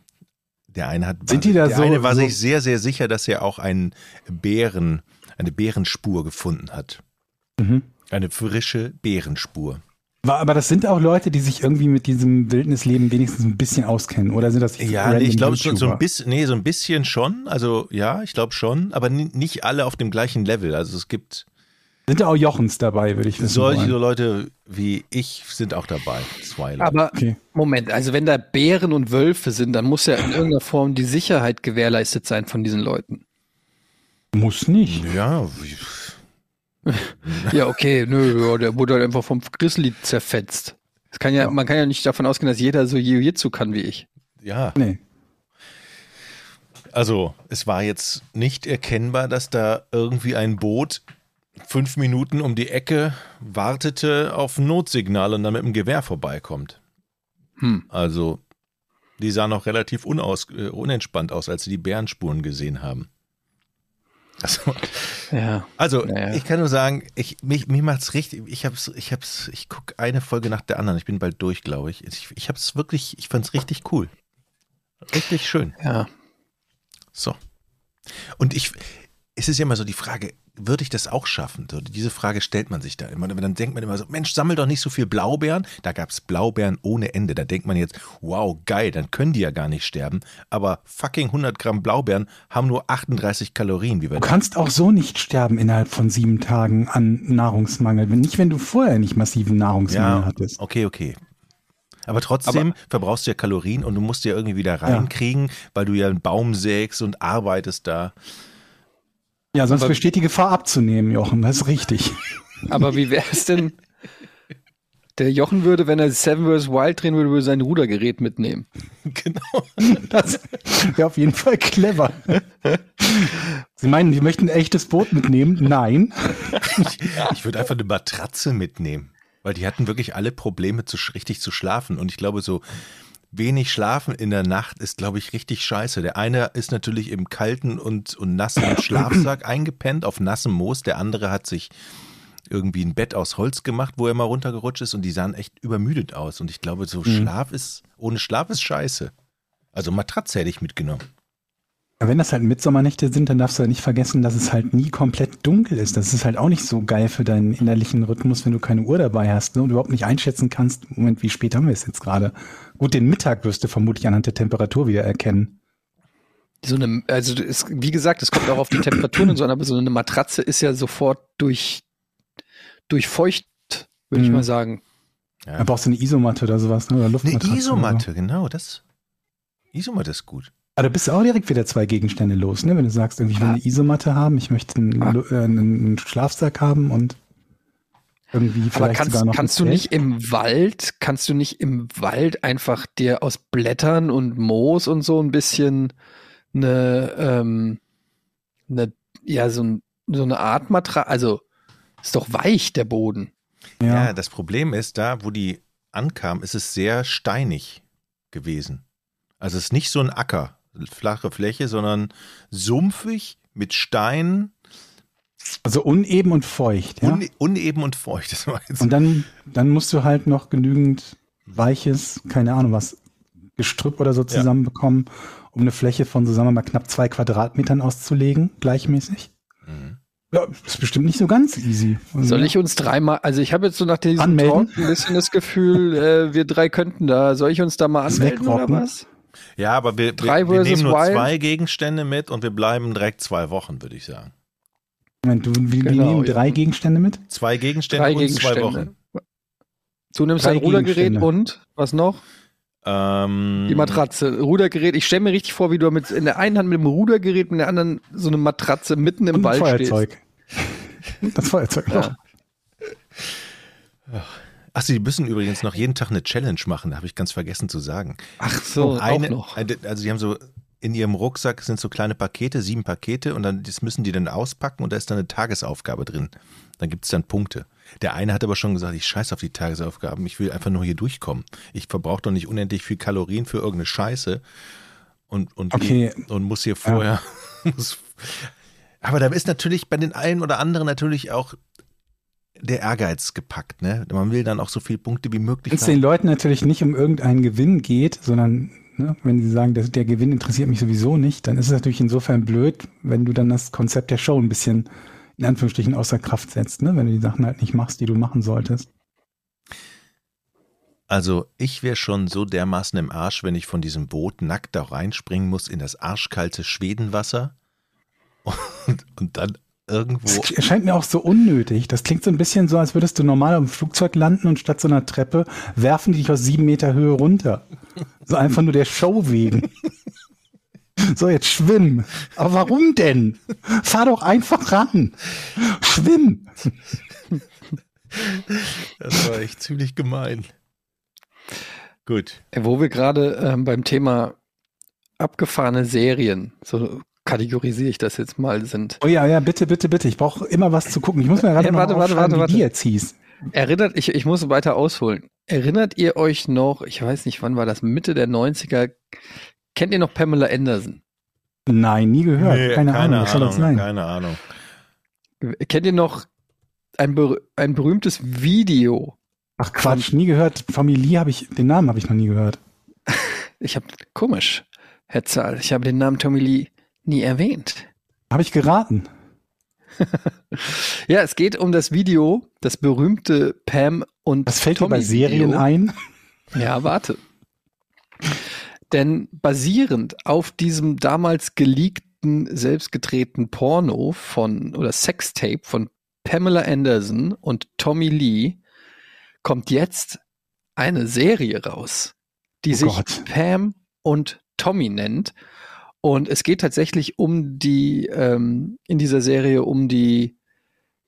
der eine hat Sind die da der so- eine war so- sich sehr, sehr sicher, dass er auch einen Bären, eine Bärenspur gefunden hat. Mhm. Eine frische Bärenspur. War- Aber das sind auch Leute, die sich irgendwie mit diesem Wildnisleben wenigstens ein bisschen auskennen. Oder sind das Ja, nee, ich glaube so, so ein bisschen, nee, so ein bisschen schon. Also ja, ich glaube schon, aber ni- nicht alle auf dem gleichen Level. Also es gibt Sind da auch Jochens dabei, würde ich wissen solche wollen. Leute wie ich sind auch dabei. Zwei Leute. Aber Okay. Moment, also wenn da Bären und Wölfe sind, dann muss ja in irgendeiner Form die Sicherheit gewährleistet sein von diesen Leuten. Muss nicht. ja, Ja, okay, nö, ja, der wurde halt einfach vom Grizzly zerfetzt. Das kann ja, man kann ja nicht davon ausgehen, dass jeder so Jiu-Jitsu kann wie ich. ja. Nee. Also es war jetzt nicht erkennbar, dass da irgendwie ein Boot fünf Minuten um die Ecke wartete auf ein Notsignal und dann mit dem Gewehr vorbeikommt. Hm. Also die sahen noch relativ unaus, äh, unentspannt aus, als sie die Bärenspuren gesehen haben. Also, Ja. Also, Naja. ich kann nur sagen, ich, mich, mir macht's richtig, ich hab's, ich hab's, ich guck eine Folge nach der anderen, ich bin bald durch, glaube ich. Ich, ich hab's wirklich, ich fand's richtig cool. Richtig schön. Ja. So. Und ich, es ist ja immer so die Frage, würde ich das auch schaffen? So, diese Frage stellt man sich da immer. Dann denkt man immer so, Mensch, sammel doch nicht so viel Blaubeeren. Da gab's Blaubeeren ohne Ende. Da denkt man jetzt, wow, geil, dann können die ja gar nicht sterben. Aber fucking 100 Gramm Blaubeeren haben nur 38 Kalorien, wie wir Du kannst auch so nicht sterben innerhalb von sieben Tagen an Nahrungsmangel. Nicht, wenn du vorher nicht massiven Nahrungsmangel Ja, hattest. okay, okay. Aber trotzdem verbrauchst du ja Kalorien und du musst ja irgendwie wieder reinkriegen, weil du ja einen Baum sägst und arbeitest da. Ja, sonst Aber- besteht die Gefahr abzunehmen, Jochen. Das ist richtig. Aber wie wäre es denn? Der Jochen würde, wenn er Seven vs. Wild drehen würde, würde sein Rudergerät mitnehmen. genau. Das wäre auf jeden Fall clever. Sie meinen, wir möchten ein echtes Boot mitnehmen? Nein. Ich würde einfach eine Matratze mitnehmen, weil die hatten wirklich alle Probleme, zu, richtig zu schlafen. Und ich glaube, so wenig Schlafen in der Nacht ist, glaube ich, richtig scheiße. Der eine ist natürlich im kalten und, und nassen Schlafsack eingepennt, auf nassem Moos. Der andere hat sich irgendwie ein Bett aus Holz gemacht, wo er mal runtergerutscht ist und die sahen echt übermüdet aus. Und ich glaube, so Mhm. Schlaf ist, ohne Schlaf ist scheiße. Also Matratze hätte ich mitgenommen. Wenn das halt Mitsommernächte sind, dann darfst du halt nicht vergessen, dass es halt nie komplett dunkel ist. Das ist halt auch nicht so geil für deinen innerlichen Rhythmus, wenn du keine Uhr dabei hast ne, und überhaupt nicht einschätzen kannst, Moment, wie spät haben wir es jetzt gerade? Gut, den Mittag wirst du vermutlich anhand der Temperatur wieder erkennen. So eine, also es, wie gesagt, es kommt auch auf die Temperaturen und so an, aber so eine Matratze ist ja sofort durch, durchfeucht, würde ich Mhm. mal sagen. Ja. Da brauchst du eine Isomatte oder sowas, ne? oder Eine Luftmatratze. oder Isomatte, genau, das. Isomatte ist gut. Aber da bist du auch direkt wieder zwei Gegenstände los, ne? Wenn du sagst, irgendwie, ich will eine Isomatte haben, ich möchte einen, Ah. Äh, einen Schlafsack haben und irgendwie vielleicht Aber kannst, sogar noch kannst du Zelt. nicht im Wald, kannst du nicht im Wald einfach dir aus Blättern und Moos und so ein bisschen eine, ähm, eine ja, so, ein, so eine Art Matratze, also ist doch weich, der Boden. Ja. Ja, das Problem ist, da, wo die ankam, ist es sehr steinig gewesen. Also es ist nicht so ein Acker, flache Fläche, sondern sumpfig mit Steinen, also uneben und feucht, ja. une uneben und feucht. Das war jetzt Und dann, dann musst du halt noch genügend weiches, keine Ahnung was, Gestrüpp oder so zusammenbekommen, um eine Fläche von so, sagen wir mal, knapp zwei Quadratmetern auszulegen, gleichmäßig. Mhm. Ja, ist bestimmt nicht so ganz easy. Also, Soll ich uns dreimal, also ich habe jetzt so nach diesem Anmelden? Talk ein bisschen das Gefühl, äh, wir drei könnten da, soll ich uns da mal anmelden oder was? Ja, aber wir, wir, Drei wir nehmen nur Wild? zwei Gegenstände mit und wir bleiben direkt zwei Wochen, würde ich sagen. Moment, du, wir Genau, nehmen ja. drei Gegenstände mit? Zwei Gegenstände Drei und Gegenstände. zwei Wochen. Du nimmst Drei ein Rudergerät und was noch? Ähm, Die Matratze, Rudergerät. Ich stelle mir richtig vor, wie du mit in der einen Hand mit dem Rudergerät, in der anderen so eine Matratze mitten im Und ein Wald Feuerzeug. Das Feuerzeug noch. Ja. Ach, Sie müssen übrigens noch jeden Tag eine Challenge machen, habe ich ganz vergessen zu sagen. Ach so, eine, auch noch. eine- Also die haben so in ihrem Rucksack sind so kleine Pakete, sieben Pakete und dann das müssen die dann auspacken und da ist dann eine Tagesaufgabe drin. Dann gibt es dann Punkte. Der eine hat aber schon gesagt, ich scheiß auf die Tagesaufgaben, ich will einfach nur hier durchkommen. Ich verbrauche doch nicht unendlich viel Kalorien für irgendeine Scheiße und, und, Okay. und muss hier vorher. Muss, aber da ist natürlich bei den einen oder anderen natürlich auch der Ehrgeiz gepackt, ne? Man will dann auch so viele Punkte wie möglich Wenn es den Leuten natürlich nicht um irgendeinen Gewinn geht, sondern ne, wenn sie sagen, dass der Gewinn interessiert mich sowieso nicht, dann ist es natürlich insofern blöd, wenn du dann das Konzept der Show ein bisschen in Anführungsstrichen außer Kraft setzt, ne? wenn du die Sachen halt nicht machst, die du machen solltest. Also ich wäre schon so dermaßen im Arsch, wenn ich von diesem Boot nackt da reinspringen muss in das arschkalte Schwedenwasser und, und dann irgendwo. Das erscheint mir auch so unnötig. Das klingt so ein bisschen so, als würdest du normal dem Flugzeug landen und statt so einer Treppe werfen die dich aus sieben Meter Höhe runter. So einfach nur der Show wegen. So, jetzt schwimm. Aber warum denn? Fahr doch einfach ran. Schwimm. Das war echt ziemlich gemein. Gut. Wo wir gerade ähm, beim Thema abgefahrene Serien, so kategorisiere ich das jetzt mal, sind. Oh ja, ja, bitte, bitte, bitte. Ich brauche immer was zu gucken. Ich muss mir gerade Ja, warte, mal warte, aufschreiben, warte, wie die warte. jetzt hieß. Erinnert, ich, ich muss weiter ausholen. Erinnert ihr euch noch, ich weiß nicht, wann war das, Mitte der 90er, kennt ihr noch Pamela Anderson? Nein, nie gehört. Nee, keine, Ahnung, was soll das sein? Keine Ahnung. Kennt ihr noch ein, ber ein berühmtes Video? Ach Quatsch, nie gehört. Familie habe ich, den Namen habe ich noch nie gehört. Ich habe, komisch, Herr Zahl, ich habe den Namen Tommy Lee nie erwähnt. Habe ich geraten. Ja, es geht um das Video, das berühmte Pam und Was fällt dir Tommy bei Serien Video. ein? Ja, warte. Denn basierend auf diesem damals geleakten, selbstgedrehten Porno von oder Sextape von Pamela Anderson und Tommy Lee kommt jetzt eine Serie raus, die Oh sich Gott. Pam und Tommy nennt. Und es geht tatsächlich um die, ähm, in dieser Serie um die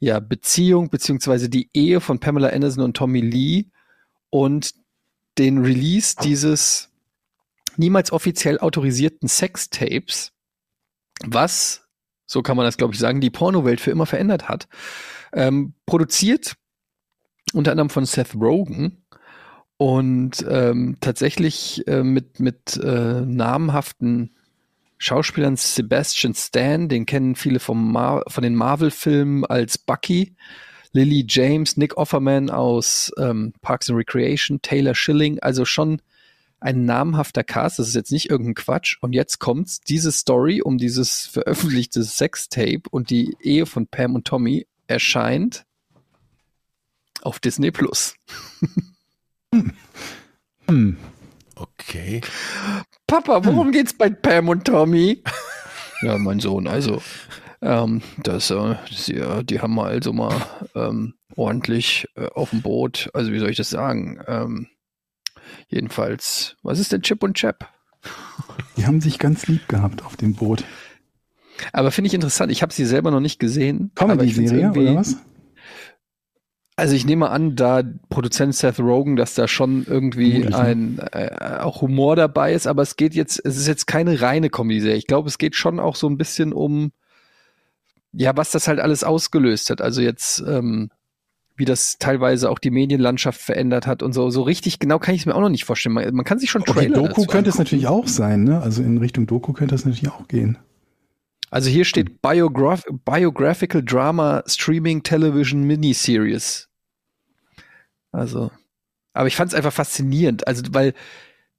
ja, Beziehung beziehungsweise die Ehe von Pamela Anderson und Tommy Lee und den Release dieses niemals offiziell autorisierten Sextapes, was, so kann man das glaube ich sagen, die Pornowelt für immer verändert hat. Ähm, produziert unter anderem von Seth Rogen und ähm, tatsächlich äh, mit, mit äh, namhaften Schauspielern Sebastian Stan, den kennen viele vom Mar von den Marvel-Filmen als Bucky. Lily James, Nick Offerman aus ähm, Parks and Recreation, Taylor Schilling, also schon ein namhafter Cast, das ist jetzt nicht irgendein Quatsch. Und jetzt kommt's, diese Story um dieses veröffentlichte Sextape und die Ehe von Pam und Tommy erscheint auf Disney Plus. Hm. Okay. Papa, worum geht's bei Pam und Tommy? ja, mein Sohn, also, ähm, das, äh, sie, die haben mal also mal ähm, ordentlich äh, auf dem Boot, also wie soll ich das sagen? Ähm, jedenfalls, was ist denn Chip und Chap? Die haben sich ganz lieb gehabt auf dem Boot. Aber finde ich interessant, ich habe sie selber noch nicht gesehen. aber ich find's Comedy-Serie oder was? Also ich nehme an, da Produzent Seth Rogen, dass da schon irgendwie Vermutlich, ne? ein äh, auch Humor dabei ist, aber es geht jetzt, es ist jetzt keine reine Comedy-Serie. Ich glaube, es geht schon auch so ein bisschen um, ja, was das halt alles ausgelöst hat. Also jetzt, ähm, wie das teilweise auch die Medienlandschaft verändert hat und so. So richtig genau kann ich es mir auch noch nicht vorstellen. Man, man kann sich schon Okay, Trailer Doku dazu könnte es natürlich auch sein, ne? Also in Richtung Doku könnte es natürlich auch gehen. Also hier steht Biograph Biographical Drama Streaming Television Miniseries. Also, aber ich fand es einfach faszinierend. Also, weil,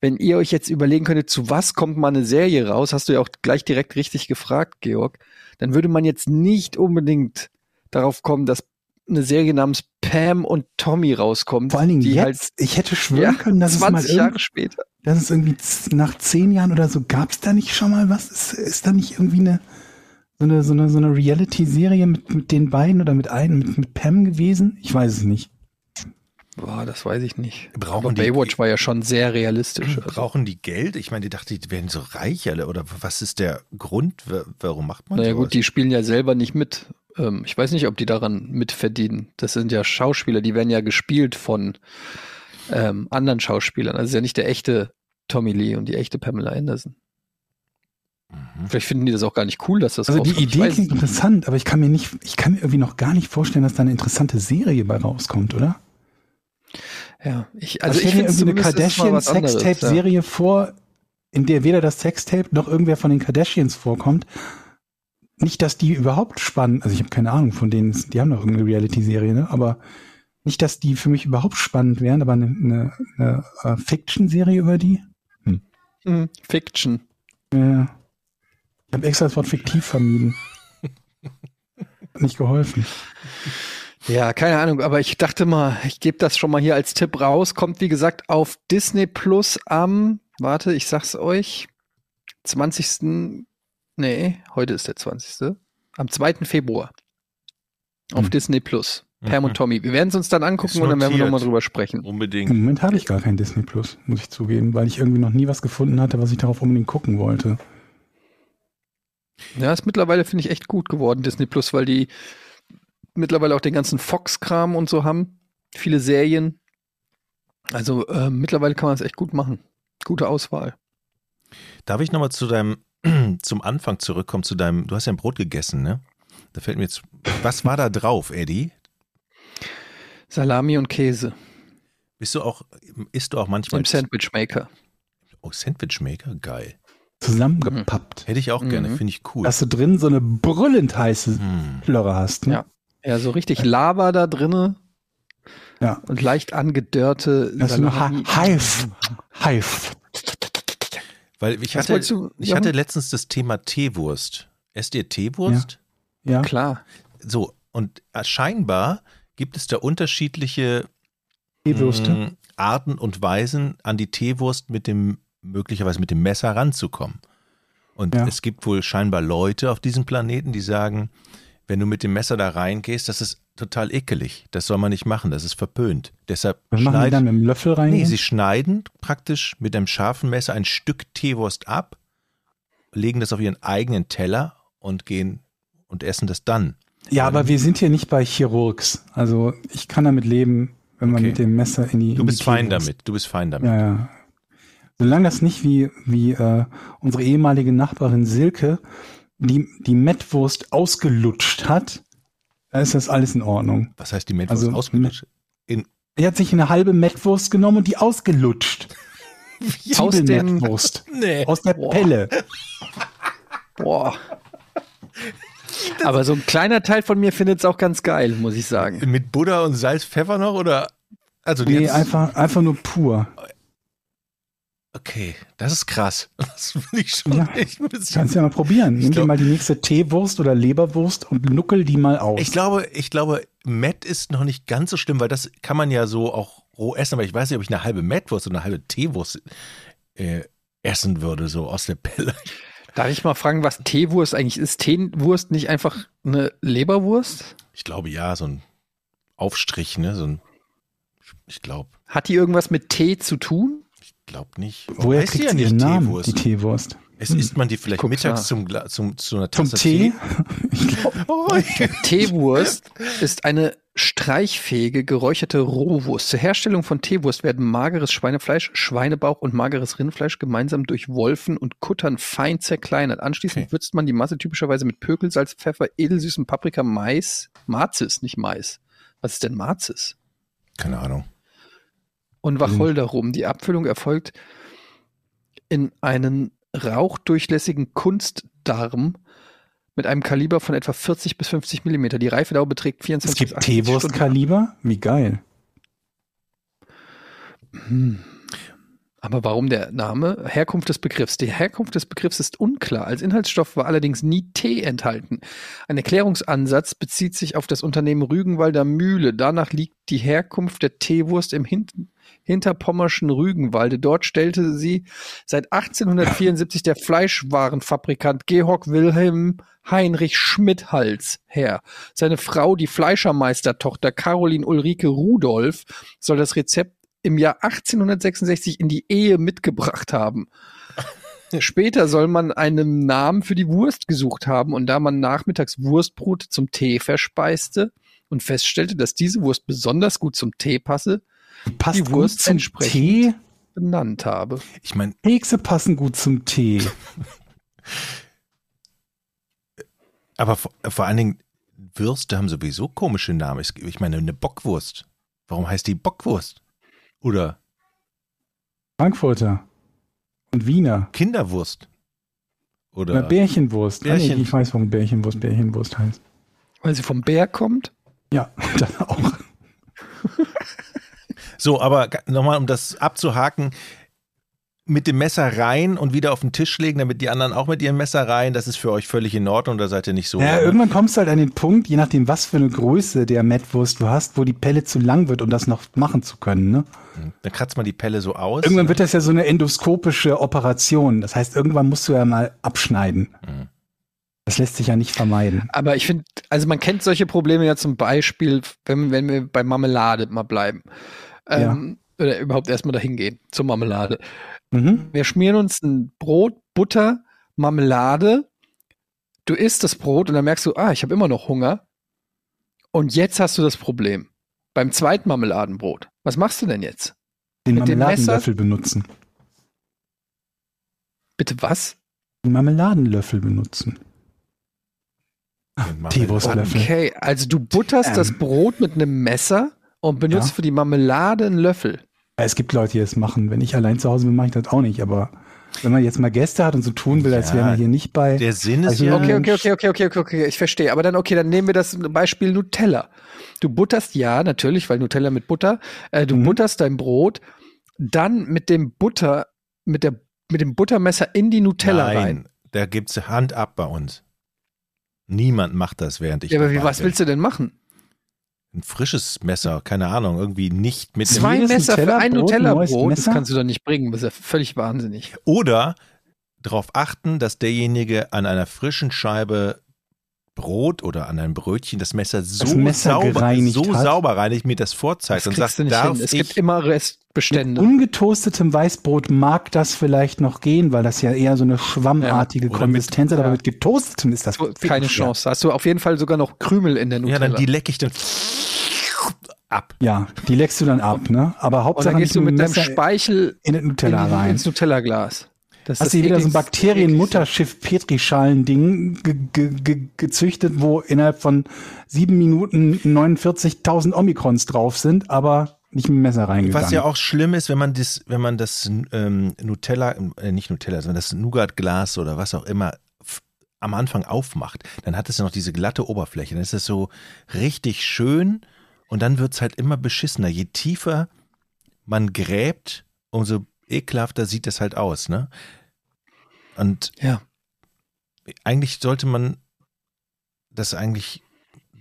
wenn ihr euch jetzt überlegen könntet, zu was kommt mal eine Serie raus, hast du ja auch gleich direkt richtig gefragt, Georg, dann würde man jetzt nicht unbedingt darauf kommen, dass eine Serie namens Pam und Tommy rauskommt. Vor allen Dingen die jetzt, ich hätte schwören ja, können, dass es mal 20 Jahre später. dass es irgendwie nach zehn Jahren oder so, gab es da nicht schon mal was? Ist, ist da nicht irgendwie eine so eine, so eine, so eine Reality-Serie mit, mit den beiden oder mit einem, mit, mit Pam gewesen? Ich weiß es nicht. Boah, das weiß ich nicht. Brauchen Aber die- Baywatch war ja schon sehr realistisch. Also. Brauchen die Geld? Ich meine, die dachte, die werden so reich alle. Oder was ist der Grund? Wa- Warum macht man Naja sowas? gut, die spielen ja selber nicht mit. Ähm, ich weiß nicht, ob die daran mitverdienen. Das sind ja Schauspieler, die werden ja gespielt von ähm, anderen Schauspielern. Also ist ja nicht der echte Tommy Lee und die echte Pamela Anderson. Mhm. Vielleicht finden die das auch gar nicht cool, dass das Also die Idee klingt interessant, aber ich kann mir nicht, ich kann mir irgendwie noch gar nicht vorstellen, dass da eine interessante Serie bei rauskommt, oder? Ja, ich, also stell ich dir finde irgendwie eine Kardashian-Sextape-Serie vor, in der weder das Sextape noch irgendwer von den Kardashians vorkommt. Nicht, dass die überhaupt spannend, also ich habe keine Ahnung von denen, die haben doch irgendeine Reality-Serie, ne? Aber nicht, dass die für mich überhaupt spannend wären, aber eine, eine, eine äh, Fiction-Serie über die? Mhm, Fiction. Ja. Ich habe extra das Wort fiktiv vermieden. Nicht geholfen. Ja, keine Ahnung, aber ich dachte mal, ich gebe das schon mal hier als Tipp raus. Kommt, wie gesagt, auf Disney Plus am, warte, ich sag's euch, 20. Nee, heute ist der 20. Am 2. Februar. Auf Hm. Disney Plus. Pam Mhm. und Tommy. Wir werden es uns dann angucken und dann werden wir nochmal drüber sprechen. Unbedingt. Im Moment habe ich gar kein Disney Plus, muss ich zugeben, weil ich irgendwie noch nie was gefunden hatte, was ich darauf unbedingt gucken wollte. Ja, ist mittlerweile, finde ich, echt gut geworden, Disney Plus, weil die mittlerweile auch den ganzen Fox-Kram und so haben. Viele Serien. Also äh, mittlerweile kann man es echt gut machen. Gute Auswahl. Darf ich nochmal zu deinem, zum Anfang zurückkommen, zu deinem, du hast ja ein Brot gegessen, ne? Da fällt mir jetzt, was war da drauf, Eddie? Salami und Käse Bist du auch, isst du auch manchmal im Sandwich Maker. Oh, Sandwichmaker? Geil. Zusammengepappt. Hätte ich auch gerne, Mhm. finde ich cool. Dass du drin so eine brüllend heiße Hm. Plörre hast. Ne? Ja. Ja, so richtig Lava da drinne ja. und leicht angedörrte Das ist. Hive. Hive. Weil ich hatte, du ich hatte letztens das Thema Teewurst. Esst ihr Teewurst? Ja. Klar. So, und scheinbar gibt es da unterschiedliche Teewürste. mh, Arten und Weisen, an die Teewurst mit dem, möglicherweise mit dem Messer ranzukommen. Und Ja. es gibt wohl scheinbar Leute auf diesem Planeten, die sagen, wenn du mit dem Messer da reingehst, das ist total ekelig. Das soll man nicht machen, das ist verpönt. Deshalb Was machen die dann mit dem Löffel rein? Nee, sie schneiden praktisch mit einem scharfen Messer ein Stück Teewurst ab, legen das auf ihren eigenen Teller und gehen und essen das dann. ja, aber wir sind hier nicht bei Chirurgs. Also ich kann damit leben, wenn man Okay. mit dem Messer in die. Du bist die fein damit. Du bist fein damit. Ja, ja. Solange das nicht wie, wie äh, unsere ehemalige Nachbarin Silke die, die Mettwurst ausgelutscht hat, da ist das alles in Ordnung. Was heißt die Mettwurst Also, ausgelutscht? In, Er hat sich eine halbe Mettwurst genommen und die ausgelutscht. Aus dem- Zwiebelmettwurst. nee. Aus der Boah. Pelle. Boah. Aber so ein kleiner Teil von mir findet es auch ganz geil, muss ich sagen. Mit Butter und Salz, Pfeffer noch oder? Also Nee, einfach, einfach nur pur. Okay, das ist krass. Das will ich schon Ja. echt ein bisschen. Kannst ja mal probieren. Nimm dir glaub- mal die nächste Teewurst oder Leberwurst und nuckel die mal aus. Ich glaube, ich glaube, Met ist noch nicht ganz so schlimm, weil das kann man ja so auch roh essen, aber ich weiß nicht, ob ich eine halbe Mettwurst oder eine halbe Teewurst äh, essen würde, so aus der Pelle. Darf ich mal fragen, was Teewurst eigentlich ist? Teewurst nicht einfach eine Leberwurst? Ich glaube ja, so ein Aufstrich, ne? So ein, ich glaube, Hat die irgendwas mit Tee zu tun? Ich glaube nicht. Woher Heißt die kriegt sie ihren Namen, Teewurst? die Teewurst? Es isst man die vielleicht Guck's mittags zum, zum, zu einer Zum Tasse Tee? Ich glaub, Oh, Teewurst ist eine streichfähige geräucherte Rohwurst. Zur Herstellung von Teewurst werden mageres Schweinefleisch, Schweinebauch und mageres Rindfleisch gemeinsam durch Wolfen und Kuttern fein zerkleinert. Anschließend Okay. würzt man die Masse typischerweise mit Pökel, Salz, Pfeffer, edelsüßem Paprika, Mais, Marzis, nicht Mais. Was ist denn Marzis? Keine Ahnung. Und Wacholder rum. Die Abfüllung erfolgt in einen rauchdurchlässigen Kunstdarm mit einem Kaliber von etwa 40 bis 50 Millimeter. Die Reifedauer beträgt 24 es gibt bis 80 Stunden. Teewurstkaliber? Wie geil. Hm. Aber warum der Name? Herkunft des Begriffs. Die Herkunft des Begriffs ist unklar. Als Inhaltsstoff war allerdings nie Tee enthalten. Ein Erklärungsansatz bezieht sich auf das Unternehmen Rügenwalder Mühle. Danach liegt die Herkunft der Teewurst im Hin hinterpommerschen Rügenwalde. Dort stellte sie seit 1874 der Fleischwarenfabrikant Georg Wilhelm Heinrich Schmidhals her. Seine Frau, die Fleischermeistertochter Caroline Ulrike Rudolph, soll das Rezept im Jahr 1866 in die Ehe mitgebracht haben. Später soll man einen Namen für die Wurst gesucht haben und da man nachmittags Wurstbrot zum Tee verspeiste und feststellte, dass diese Wurst besonders gut zum Tee passe, Passt Die gut zum. Tee. benannt habe. Ich meine, Kekse passen gut zum Tee. aber vor, vor allen Dingen, Würste haben sowieso komische Namen. Ich- Ich meine, eine Bockwurst. Warum heißt die Bockwurst? Oder Frankfurter. Und Wiener. Kinderwurst? Oder Oder Bärchenwurst. Ah, Bärchen. nee, ich weiß, warum Bärchenwurst Bärchenwurst heißt. Weil sie vom Bär kommt. Ja, das auch. So, aber nochmal, um das abzuhaken, mit dem Messer rein und wieder auf den Tisch legen, damit die anderen auch mit ihrem Messer rein, das ist für euch völlig in Ordnung, da seid ihr nicht so. Ja, irgendwann kommst du halt an den Punkt, je nachdem, was für eine Größe der Mettwurst du hast, wo die Pelle zu lang wird, um das noch machen zu können. Ne? Dann kratzt man die Pelle so aus. Irgendwann wird das ja so eine endoskopische Operation. Das heißt, irgendwann musst du ja mal abschneiden. Mhm. Das lässt sich ja nicht vermeiden. Aber ich finde, also man kennt solche Probleme ja zum Beispiel, wenn, wenn wir bei Marmelade mal bleiben. Ähm, Oder überhaupt erstmal dahin gehen zur Marmelade. Mhm. Wir schmieren uns ein Brot, Butter, Marmelade. Du isst das Brot und dann merkst du, ah, ich habe immer noch Hunger. Und jetzt hast du das Problem. Beim zweiten Marmeladenbrot. Was machst du denn jetzt? Den Mit Marmeladenlöffel benutzen. Bitte was? Den Marmeladenlöffel benutzen. Teewurstlöffel. Okay, also du butterst Ähm. das Brot mit einem Messer und benutzt Ja. für die Marmelade einen Löffel. Es gibt Leute, die das machen. Wenn ich allein zu Hause bin, mache ich das auch nicht. Aber wenn man jetzt mal Gäste hat und so tun will, als Ja, wäre man hier nicht bei. Der Sinn ist Also, ja, Okay, okay, okay, okay, okay, okay, okay, ich verstehe. Aber dann, okay, dann nehmen wir das Beispiel Nutella. Du butterst, ja, natürlich, weil Nutella mit Butter, äh, du Mhm. butterst dein Brot, dann mit dem Butter, mit der, mit dem Buttermesser in die Nutella nein, rein. da gibt's Hand ab bei uns. Niemand macht das, während ich Ja, aber wie, was bin. willst du denn machen? Ein frisches Messer, keine Ahnung, irgendwie nicht mit dem Zwei jedes Messer für ein Nutella-Brot, das kannst du doch nicht bringen. Das ist ja völlig wahnsinnig. Oder darauf achten, dass derjenige an einer frischen Scheibe Brot oder an einem Brötchen das Messer so, Das Messer sauber, so hat. sauber reinigt, mir das vorzeigt Das und kriegst sagt, du nicht darf hin. Es ich, gibt immer Mit Restbestände. ungetoastetem Weißbrot mag das vielleicht noch gehen, weil das ja eher so eine schwammartige Ja, mit- Konsistenz hat, aber ja. mit getoastetem ist das Keine. Chance. Da hast du auf jeden Fall sogar noch Krümel in der ja, Nutella. dann die lecke ich dann ab. Ja, die leckst du dann ab, ne? Aber und Hauptsache dann gehst du mit deinem Messer Speichel in den Nutella in, rein. ins Nutella-Glas. Das Hast das du hier wieder so ein Bakterien-Mutterschiff Petrischalen-Ding ge ge ge gezüchtet, wo innerhalb von sieben Minuten 49.000 Omikrons drauf sind, aber nicht mit dem Messer reingegangen. Was ja auch schlimm ist, wenn man das, wenn man das ähm, Nutella, äh, nicht Nutella, sondern das Nougat-Glas oder was auch immer am Anfang aufmacht, dann hat es ja noch diese glatte Oberfläche. Dann ist es so richtig schön und dann wird es halt immer beschissener. Je tiefer man gräbt, umso ekelhafter sieht es halt aus, ne? Und Ja. eigentlich sollte man das eigentlich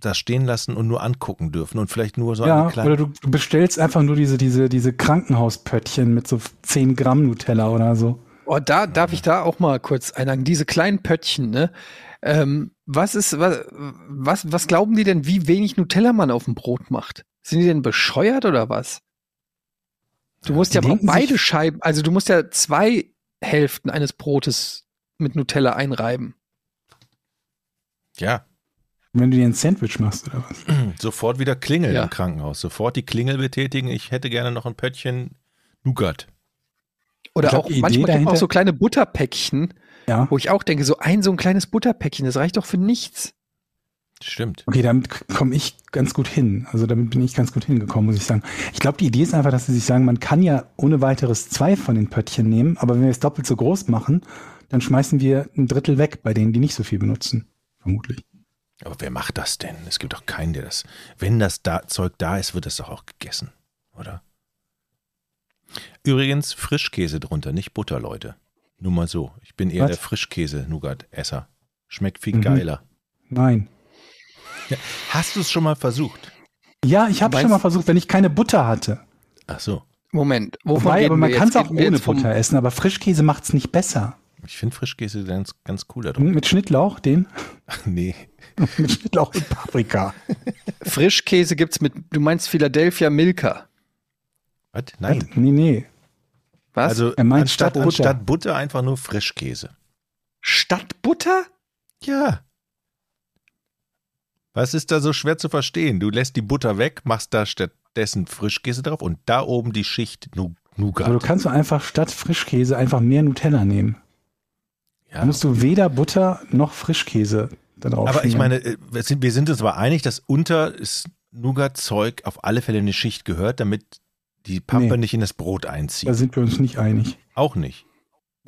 da stehen lassen und nur angucken dürfen und vielleicht nur so Ja, eine kleine. oder du, du bestellst einfach nur diese, diese, diese Krankenhauspöttchen mit so 10 Gramm Nutella oder so. Oh, da darf ich da auch mal kurz einhaken. Diese kleinen Pöttchen, ne? Ähm, was ist, was, was, was glauben die denn, wie wenig Nutella man auf dem Brot macht? Sind die denn bescheuert oder was? Du musst ja denken beide Scheiben, also du musst ja zwei Hälften eines Brotes mit Nutella einreiben. ja, Wenn du dir ein Sandwich machst oder was. sofort wieder klingeln Ja. im Krankenhaus. Sofort die Klingel betätigen. Ich hätte gerne noch ein Pöttchen Nougat. Oder glaub, auch manchmal auch so kleine Butterpäckchen, Ja. wo ich auch denke, so ein so ein kleines Butterpäckchen, das reicht doch für nichts. Stimmt. Okay, damit komme ich ganz gut hin. Also damit bin ich ganz gut hingekommen, muss ich sagen. Ich glaube, die Idee ist einfach, dass sie sich sagen, man kann ja ohne weiteres zwei von den Pöttchen nehmen, aber wenn wir es doppelt so groß machen, dann schmeißen wir ein Drittel weg bei denen, die nicht so viel benutzen. Vermutlich. Aber wer macht das denn? Es gibt doch keinen, der das. Wenn das da Zeug da ist, wird das doch auch gegessen, oder? Übrigens Frischkäse drunter, nicht Butter, Leute. Nur mal so. Ich bin eher Was? der Frischkäse-Nougat-Esser. Schmeckt viel Mhm. geiler. Nein. Hast du es schon mal versucht? Ja, ich habe Meinst- schon mal versucht, wenn ich keine Butter hatte. Ach so. Moment, wovon Wobei, reden aber man kann es auch ohne Butter essen, aber Frischkäse macht's nicht besser. Ich finde Frischkäse ganz, ganz cool da Hm, drin. Mit Schnittlauch, den? nee. mit Schnittlauch und Paprika. Frischkäse gibt's mit, du meinst Philadelphia Milka. Was? Nein. Nee, nee. Was? Also Er meint anstatt, statt Butter. anstatt Butter einfach nur Frischkäse. Statt Butter? Ja. Was ist da so schwer zu verstehen? Du lässt die Butter weg, machst da stattdessen Frischkäse drauf und da oben die Schicht Nu- Nougat. Aber du kannst doch einfach statt Frischkäse einfach mehr Nutella nehmen. ja. Da musst du weder Butter noch Frischkäse da drauf Aber ich schmieren. meine, äh, wir sind, wir sind uns aber einig, dass unter das Nougat-Zeug auf alle Fälle eine Schicht gehört, damit die Pampe Nee. nicht in das Brot einzieht. da sind wir uns nicht einig. Auch nicht.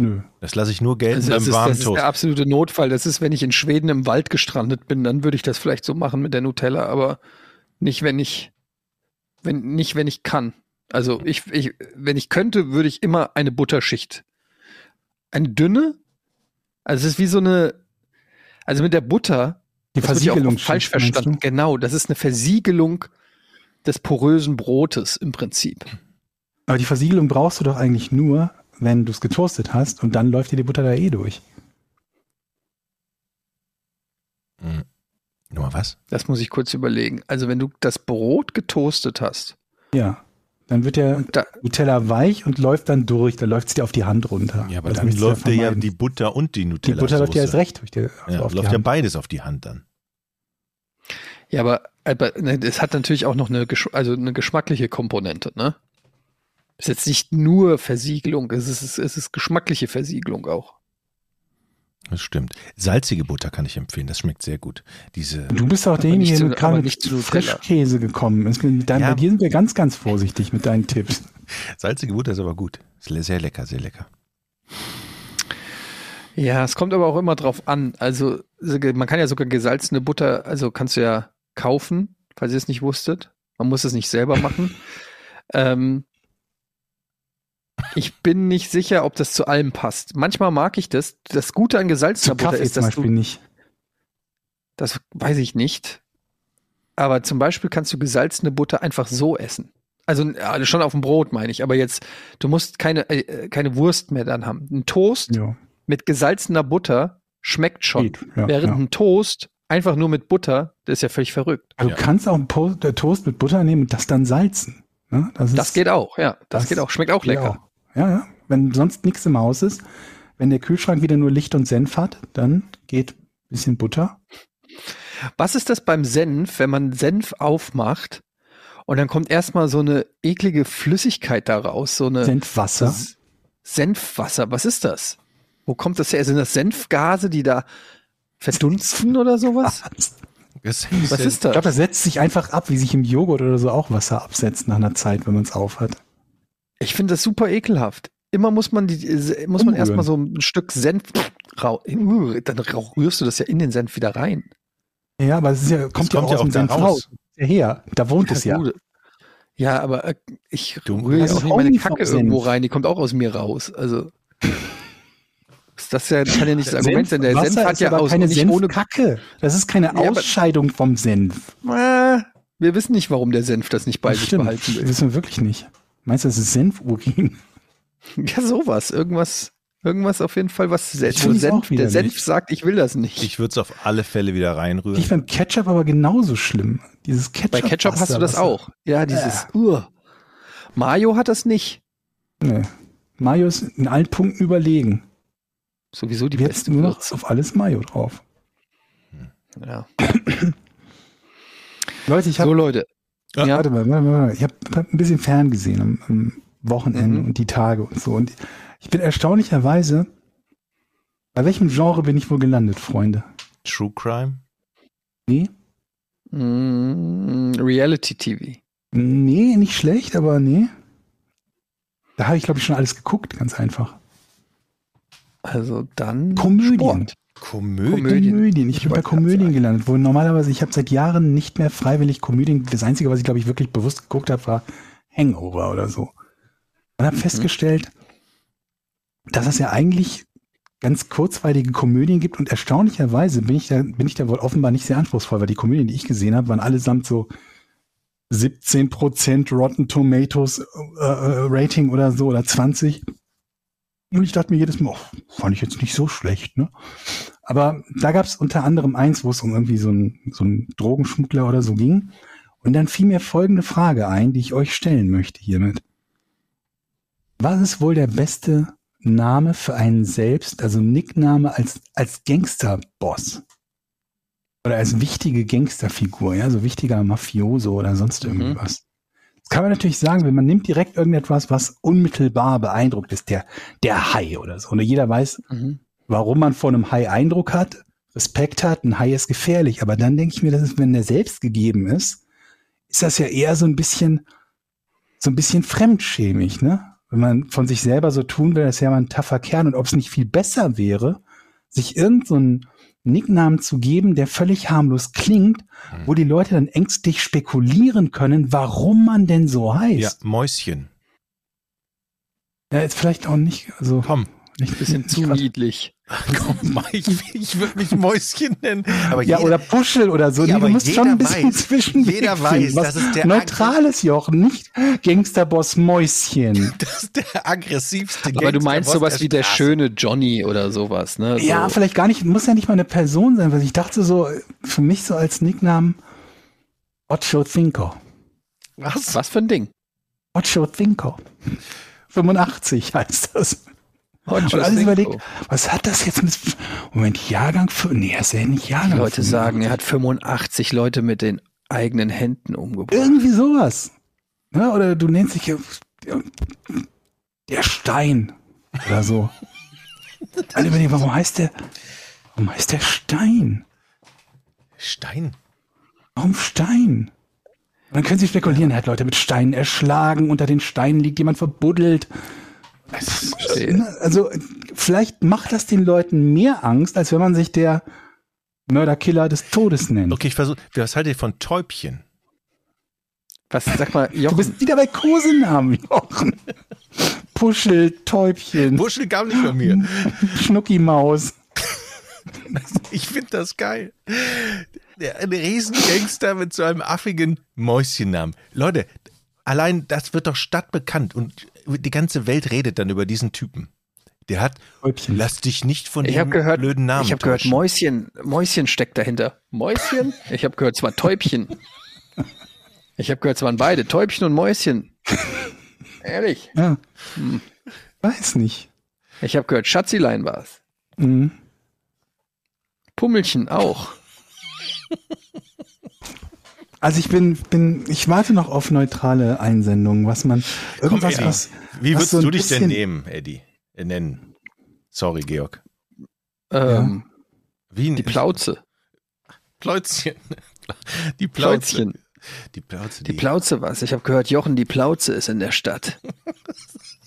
Nö. Das lasse ich nur gelten Also das, beim ist, warmen das ist Toast. der absolute Notfall. Das ist, wenn ich in Schweden im Wald gestrandet bin, dann würde ich das vielleicht so machen mit der Nutella, aber nicht, wenn ich, wenn, nicht, wenn ich kann. Also ich, ich, wenn ich könnte, würde ich immer eine Butterschicht. Eine dünne? Also es ist wie so eine, also mit der Butter, Die Versiegelung falsch verstanden. Genau, das ist eine Versiegelung des porösen Brotes im Prinzip. Aber die Versiegelung brauchst du doch eigentlich nur, wenn du es getoastet hast und dann läuft dir die Butter da eh durch. Mhm. Nur was? Das muss ich kurz überlegen. Also wenn du das Brot getoastet hast, Ja. Dann wird der da, Nutella weich und läuft dann durch. Da läuft es dir auf die Hand runter. Ja, aber Das dann läuft dir ja die Butter und die Die Nutella. Butter läuft ja erst recht durch die, also Ja, auf die läuft ja Hand. beides auf die Hand dann. ja, aber, aber ne, es hat natürlich auch noch eine, Gesch also eine geschmackliche Komponente, ne? Ist jetzt nicht nur Versiegelung, es ist, es ist geschmackliche Versiegelung auch. Das stimmt. Salzige Butter kann ich empfehlen, das schmeckt sehr gut. Diese, Du bist auch derjenige, der gerade mit nicht zu. Frischkäse gekommen ist. Dann, Ja. Bei dir sind wir ganz, ganz vorsichtig mit deinen Tipps. salzige Butter ist aber gut. Ist sehr lecker, sehr lecker. Ja, es kommt aber auch immer drauf an. Also man kann ja sogar gesalzene Butter, also kannst du ja kaufen, falls ihr es nicht wusstet. Man muss es nicht selber machen. ähm, ich bin nicht sicher, ob das zu allem passt. Manchmal mag ich das. Das Gute an gesalzener Butter Kaffee ist, zum dass Beispiel du, nicht. das weiß ich nicht. Aber zum Beispiel kannst du gesalzene Butter einfach so essen. Also äh, schon auf dem Brot meine ich, aber jetzt, du musst keine, äh, keine Wurst mehr dann haben. Ein Toast Ja, mit gesalzener Butter schmeckt schon. geht. Ja, Während ja. ein Toast einfach nur mit Butter, das ist ja völlig verrückt. Aber Ja. Du kannst auch einen Po- Toast mit Butter nehmen und das dann salzen. Ne? Das, Das ist- geht auch, ja. Das, das geht auch. Schmeckt auch lecker. auch. Ja, ja. Wenn sonst nichts im Haus ist, wenn der Kühlschrank wieder nur Licht und Senf hat, dann geht ein bisschen Butter. Was ist das beim Senf, wenn man Senf aufmacht und dann kommt erstmal so eine eklige Flüssigkeit da raus, so eine Senfwasser. das- Senfwasser. Was ist das? Wo kommt das her? Sind das Senfgase, die da verdunsten oder sowas? Was ist Ich das? glaube, das setzt sich einfach ab, wie sich im Joghurt oder so auch Wasser absetzt nach einer Zeit, wenn man es aufhat. Ich finde das super ekelhaft. Immer muss man die, muss man Umrühren. erstmal so ein Stück Senf rau uh, dann rührst du das ja in den Senf wieder rein. Ja, aber es ist ja, kommt, ja kommt auch ja aus dem Senf raus. raus. Ja, her. Da wohnt es ja. gut. Ja, aber äh, ich Du- rühre das ja auch nicht meine Kacke irgendwo rein, die kommt auch aus mir raus. Also das ja, kann ja nicht das Argument sein. Der Wasser Senf hat ist ja aber aus keine nicht ohne Senfkacke. Das ist keine Ausscheidung vom Senf. Äh, Wir wissen nicht, warum der Senf das nicht bei Das sich stimmt. behalten will. Wissen wir wirklich nicht. Meinst du, das ist Senfurin? Ja, sowas. Irgendwas, irgendwas auf jeden Fall, was Senf, auch Senf, der widerlich. Senf sagt, ich will das nicht. Ich würde es auf alle Fälle wieder reinrühren. Ich fand Ketchup aber genauso schlimm. Dieses Ketchup. Bei Ketchup hast du das Wasser. auch. Ja, dieses uh. Mayo hat das nicht. Nee. Mayo ist in allen Punkten überlegen. Sowieso die Jetzt beste nur noch Würze. auf alles Mayo drauf. Ja. Leute, ich So habe Leute. Ja. Ja. warte mal, warte mal, warte mal. ich habe hab ein bisschen ferngesehen am, am Wochenende Mhm. und die Tage und so. Und ich bin erstaunlicherweise, bei welchem Genre bin ich wohl gelandet, Freunde? True Crime? Nee? Mm, Reality TV. Nee, nicht schlecht, aber nee. Da habe ich, glaube ich, schon alles geguckt, ganz einfach. Also dann Komödien. Sport. Komödie. Komödien. Komödien. Ich Ich bin bei Komödien gelandet, wo normalerweise, ich habe seit Jahren nicht mehr freiwillig Komödien. Das Einzige, was ich, glaube ich, wirklich bewusst geguckt habe, war Hangover oder so. Und Mhm. habe festgestellt, dass es ja eigentlich ganz kurzweilige Komödien gibt und erstaunlicherweise bin ich da, bin ich da wohl offenbar nicht sehr anspruchsvoll, weil die Komödien, die ich gesehen habe, waren allesamt so 17% Rotten Tomatoes äh, äh, Rating oder so oder 20. Und ich dachte mir jedes Mal, oh, fand ich jetzt nicht so schlecht, ne? Aber da gab es unter anderem eins, wo es um irgendwie so einen so einen Drogenschmuggler oder so ging. Und dann fiel mir folgende Frage ein, die ich euch stellen möchte hiermit. Was ist wohl der beste Name für einen selbst, also Nickname als, als Gangsterboss? Oder als wichtige Gangsterfigur, ja, so wichtiger Mafioso oder sonst Mhm. was. Das kann man natürlich sagen, wenn man nimmt direkt irgendetwas, was unmittelbar beeindruckt ist, der, der Hai oder so. Und jeder weiß, Mhm. warum man vor einem Hai Eindruck hat, Respekt hat, ein Hai ist gefährlich. Aber dann denke ich mir, dass es, wenn der selbst gegeben ist, ist das ja eher so ein bisschen, so ein bisschen fremdschämig, ne? Wenn man von sich selber so tun will, das ist ja mal ein taffer Kern. Und ob es nicht viel besser wäre, sich irgend so Nicknamen zu geben, der völlig harmlos klingt, wo die Leute dann ängstlich spekulieren können, warum man denn so heißt. Ja, Mäuschen. Ja, ist vielleicht auch nicht, also Komm, nicht Bisschen zu niedlich. komm, mal, ich, ich würde mich Mäuschen nennen. Aber ja, jeder, oder Puschel oder so. Ja, nee, aber du musst schon jeder ein bisschen weiß- zwischen jeder weiß, das ist der neutrales Jochen, nicht Gangsterboss Mäuschen. das ist der aggressivste Aber du meinst sowas wie der schöne Johnny oder sowas, ne? So. Ja, vielleicht gar nicht, muss ja nicht mal eine Person sein, weil ich dachte so, für mich so als Nicknamen Ocho Cinco. Was? Was für ein Ding? Ocho Cinco. 85 heißt das. Und alles überlegt, was hat das jetzt mit, Moment, Jahrgang für, nee, er ist ja nicht Die Jahrgang. Leute 85. sagen, er hat 85 Leute mit den eigenen Händen umgebracht. Irgendwie sowas. Ja, oder du nennst dich ja, ja, der Stein oder so. Alle überlegen, warum heißt der, warum heißt der Stein? Stein. Warum Stein? Und dann können sie spekulieren, er hat Leute mit Steinen erschlagen, unter den Steinen liegt jemand verbuddelt. Verstehe. Also, vielleicht macht das den Leuten mehr Angst, als wenn man sich der Mörderkiller des Todes nennt. Okay, ich versuche. Was haltet ihr von Täubchen? Was, sag mal, Du Jochen, bist wieder bei Kosenamen, Jochen. Puschel, Täubchen, Buschel kam nicht von mir. Schnuckimaus. Ich finde das geil. Der, ein Riesengangster mit so einem affigen Mäuschennamen. Leute, allein das wird doch stadtbekannt und die ganze Welt redet dann über diesen Typen. Der hat, Täubchen. lass dich nicht von ich dem habe gehört, blöden Namen ich habe gehört. Mäuschen, Mäuschen steckt dahinter. Mäuschen? Ich habe gehört, es war Täubchen. Ich habe gehört, es waren beide, Täubchen und Mäuschen. Ehrlich. Ja. Hm. Weiß nicht. Ich habe gehört, Schatzilein war es. Mhm. Pummelchen auch. Also ich bin, bin, ich warte noch auf neutrale Einsendungen, was man, Komm, irgendwas, Eddie, was, wie was würdest so du dich denn nehmen, Eddie? Äh, nennen. Sorry, Georg. Ähm, Wie Die Plauze. Pläuzchen. Die Plauze. Pläuzchen. Die Plauze. Die Plauze was. Ich habe gehört, Jochen, die Plauze ist in der Stadt.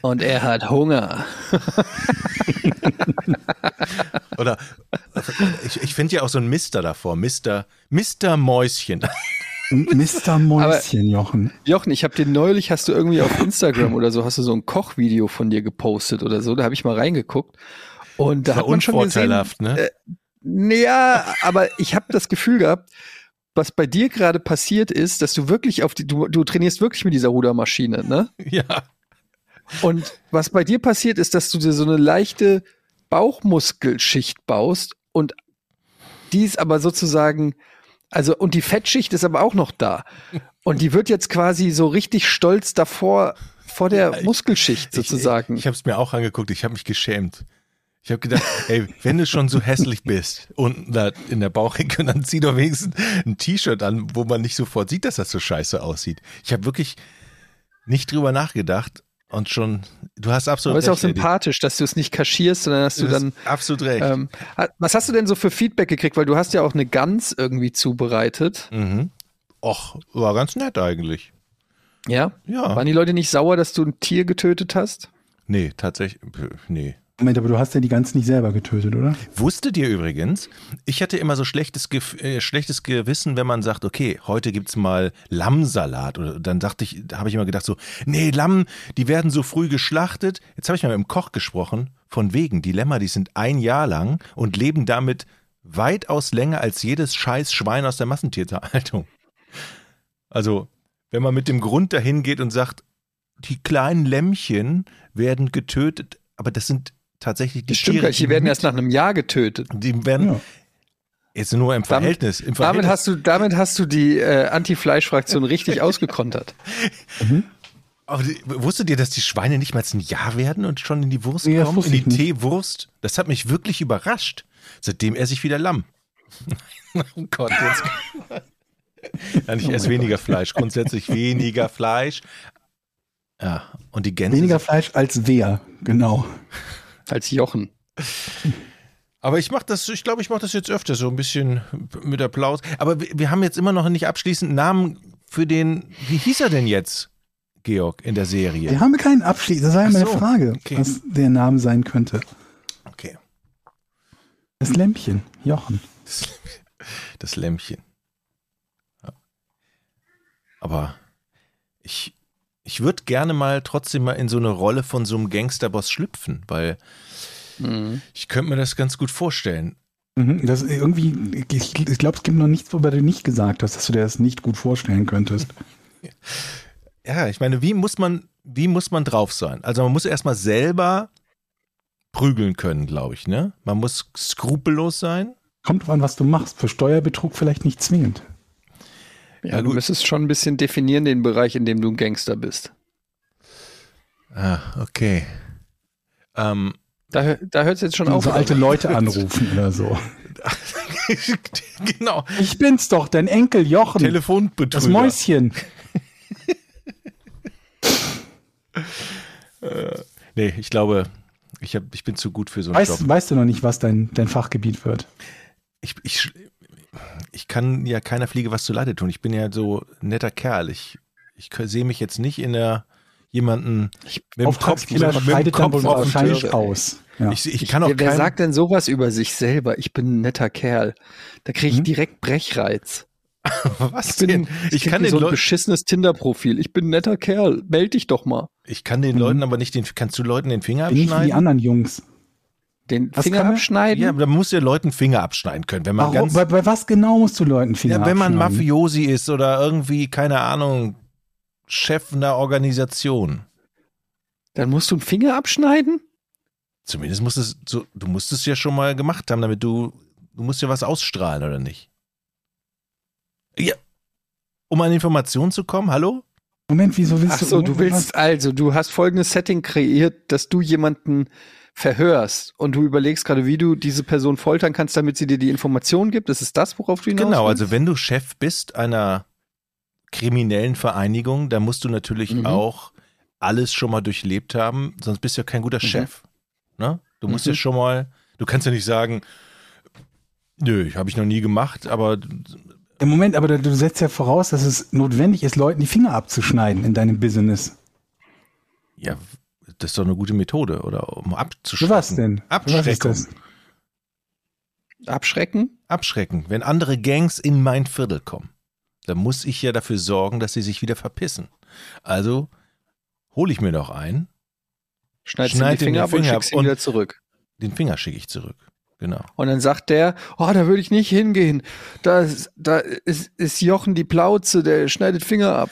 Und er hat Hunger. Oder ich, ich finde ja auch so ein Mister davor. Mister, Mister Mäuschen. Mr. Mäuschen, Jochen. Jochen, ich habe dir neulich, hast du irgendwie auf Instagram oder so, hast du so ein Kochvideo von dir gepostet oder so, da habe ich mal reingeguckt. Und da War hat man schon gesehen, unvorteilhaft, ne? äh, naja, aber ich habe das Gefühl gehabt, was bei dir gerade passiert ist, dass du wirklich auf die, du, du trainierst wirklich mit dieser Rudermaschine, ne? Ja. Und was bei dir passiert ist, dass du dir so eine leichte Bauchmuskelschicht baust und die ist aber sozusagen, also und die Fettschicht ist aber auch noch da. Und die wird jetzt quasi so richtig stolz davor, vor der ich- Muskelschicht sozusagen. Ich, ich habe es mir auch angeguckt, ich habe mich geschämt. Ich habe gedacht, ey, wenn du schon so hässlich bist unten da in der Bauchecke, dann zieh doch wenigstens ein T-Shirt an, wo man nicht sofort sieht, dass das so scheiße aussieht. Ich habe wirklich nicht drüber nachgedacht und schon, du hast absolut aber ist auch recht. Eddie. sympathisch, dass du es nicht kaschierst, sondern dass du Du hast dann absolut recht. Ähm, ha- was hast du denn so für Feedback gekriegt? Weil du hast ja auch eine Gans irgendwie zubereitet. mhm. Och, war ganz nett eigentlich. Ja? Ja. Waren die Leute nicht sauer, dass du ein Tier getötet hast? Nee, tatsächlich, nee. Moment, aber du hast ja die ganz nicht selber getötet, oder? Wusstet ihr übrigens, ich hatte immer so schlechtes, Gef äh, schlechtes Gewissen, wenn man sagt, okay, heute gibt's mal Lammsalat. Oder dann dachte ich, da habe ich immer gedacht so, nee, Lamm, die werden so früh geschlachtet. Jetzt habe ich mal mit dem Koch gesprochen, von wegen, die Lämmer, die sind ein Jahr lang und leben damit weitaus länger als jedes scheiß Schwein aus der Massentierhaltung. Also, wenn man mit dem Grund dahin geht und sagt, die kleinen Lämmchen werden getötet, aber das sind tatsächlich die Das stimmt Tiere. Die werden mit- erst nach einem Jahr getötet. die werden Ja. jetzt nur im Verhältnis. Im Damit Verhältnis. hast du, damit hast du die äh, Anti-Fleisch-Fraktion richtig ausgekontert. Aber die, wusstet ihr, dass die Schweine nicht mal ein Jahr werden und schon in die Wurst Nee, das kommen? In die ich nicht. Teewurst? Das hat mich wirklich überrascht. Seitdem esse ich wieder Lamm. oh Gott, jetzt. Nein, ich esse weniger Fleisch. Grundsätzlich weniger Fleisch. Ja, und die Gänse. Weniger Fleisch als wer, genau. Als Jochen. Aber ich mache das, ich glaube, ich mache das jetzt öfter, so ein bisschen mit Applaus. Aber wir, wir haben jetzt immer noch nicht abschließend Namen für den, wie hieß er denn jetzt, Georg, in der Serie? Wir haben keinen Abschluss. Das war ja meine so, Frage, okay. was der Name sein könnte. Okay, Das Lämpchen, Jochen. das, das Lämmchen. Ja. Aber ich, ich würde gerne mal trotzdem mal in so eine Rolle von so einem Gangsterboss schlüpfen, weil Mhm. ich könnte mir das ganz gut vorstellen. Mhm, Das irgendwie, ich, ich glaube, es gibt noch nichts, wobei du nicht gesagt hast, dass du dir das nicht gut vorstellen könntest. Ja, ich meine, wie muss man, wie muss man drauf sein? Also man muss erstmal selber prügeln können, glaube ich, ne? Man muss skrupellos sein. Kommt drauf an, was du machst. Für Steuerbetrug vielleicht nicht zwingend. Ja, Ja, du müsstest schon ein bisschen definieren, den Bereich, in dem du ein Gangster bist. Ah, okay. Ähm, Da, da hört es jetzt schon auf. so alte Leute anrufen oder so. genau. Ich bin's doch, dein Enkel Jochen. Telefonbetrüger. das Mäuschen. Nee, ich glaube, ich, hab, ich bin zu gut für so einen Job. Weißt, weißt du noch nicht, was dein, dein Fachgebiet wird? Ich, ich, ich kann ja keiner Fliege was zu Leide tun. Ich bin ja so ein netter Kerl. Ich, ich sehe mich jetzt nicht in der jemanden mit dem Kopf, Auftragskiller mit dem Kopf auf dem wahrscheinlich Tisch. aus. Ja. Ich, ich kann auch wer, wer kein, sagt denn sowas über sich selber? Ich bin ein netter Kerl. Da kriege ich Mhm. direkt Brechreiz. was Ich, bin, denn? Ich krieg kann den so ein Leuten, beschissenes Tinder-Profil. Ich bin ein netter Kerl. Meld dich doch mal. ich kann den Mhm. Leuten aber nicht den, kannst du Leuten den Finger Bin nicht wie die abschneiden? anderen Jungs. Den Was Finger kann er? abschneiden? Ja, da muss der Leuten Finger abschneiden können. Wenn man Warum, ganz, bei, bei was genau musst du Leuten Finger ja, wenn man abschneiden? Mafiosi ist oder irgendwie, keine Ahnung, Chef einer Organisation. Dann musst du einen Finger abschneiden? Zumindest musst es so, du musst es ja schon mal gemacht haben, damit du, du musst ja was ausstrahlen, oder nicht? Ja. Um an Informationen zu kommen, hallo? Moment, wieso willst Ach so, du was- willst also, du hast folgendes Setting kreiert, dass du jemanden verhörst und du überlegst gerade, wie du diese Person foltern kannst, damit sie dir die Information gibt. Ist es das, worauf du hinaus Genau, willst? also wenn du Chef bist einer kriminellen Vereinigung, dann musst du natürlich Mhm. auch alles schon mal durchlebt haben, sonst bist du ja kein guter Mhm. Chef. Ne? Du musst Mhm. ja schon mal, du kannst ja nicht sagen, nö, habe ich noch nie gemacht, aber Im Moment, aber du setzt ja voraus, dass es notwendig ist, Leuten die Finger abzuschneiden in deinem Business. ja, das ist doch eine gute Methode, oder um abzuschrecken. was denn? Für was? Abschrecken? Abschrecken. Wenn andere Gangs in mein Viertel kommen, dann muss ich ja dafür sorgen, dass sie sich wieder verpissen. Also hole ich mir doch ein, Schneidest Schneid den Finger ab und ab ihn wieder zurück. den Finger schicke ich zurück. Genau. Und dann sagt der, oh, da würde ich nicht hingehen. Da, ist- da ist, ist Jochen die Plauze, der schneidet Finger ab.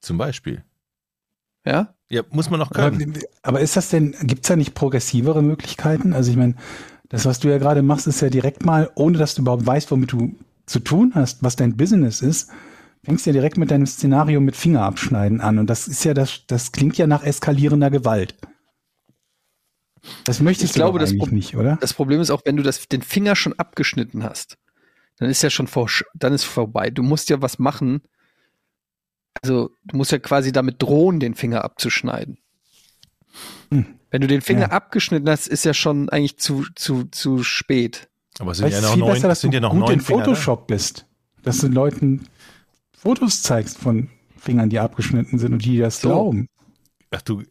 Zum Beispiel. Ja? Ja, muss man noch Aber, können. aber ist das denn, gibt's da nicht progressivere Möglichkeiten? Also ich meine, das, was du ja gerade machst, ist ja direkt mal, ohne dass du überhaupt weißt, womit du zu tun hast, was dein Business ist, fängst ja direkt mit deinem Szenario mit Finger abschneiden an. Und das ist ja, das, das klingt ja nach eskalierender Gewalt. Das möchtest Ich glaube, du das eigentlich Pro- nicht, oder? Das Problem ist auch, wenn du das, den Finger schon abgeschnitten hast, dann ist ja schon vor, dann ist vorbei. Du musst ja was machen. Also, du musst ja quasi damit drohen, den Finger abzuschneiden. Hm. Wenn du den Finger Ja. abgeschnitten hast, ist ja schon eigentlich zu, zu, zu spät. Aber es sind ja ist noch es viel neun, besser, dass sind du ja noch gut neun in Finger da. Photoshop bist. Dass du Leuten Fotos zeigst von Fingern, die abgeschnitten sind und die das So. glauben. Ach, du,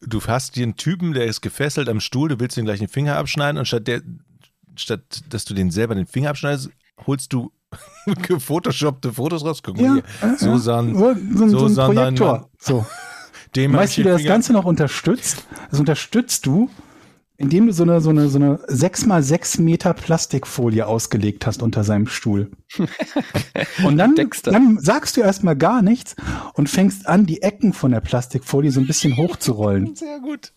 du hast hier einen Typen, der ist gefesselt am Stuhl, du willst ihm gleich den Finger abschneiden und statt, der, statt dass du den selber den Finger abschneidest, holst du gefotoshoppte Fotos raus. Guck mal hier. So sahen, so, so, so so ein Projektor. Mann- So. dem weißt du, wie du das Ganze noch unterstützt? Das unterstützt du, indem du so eine, so eine, so eine 6 mal 6 Meter Plastikfolie ausgelegt hast unter seinem Stuhl. Und dann, dann sagst du erstmal gar nichts und fängst an, die Ecken von der Plastikfolie so ein bisschen hochzurollen. Sehr gut.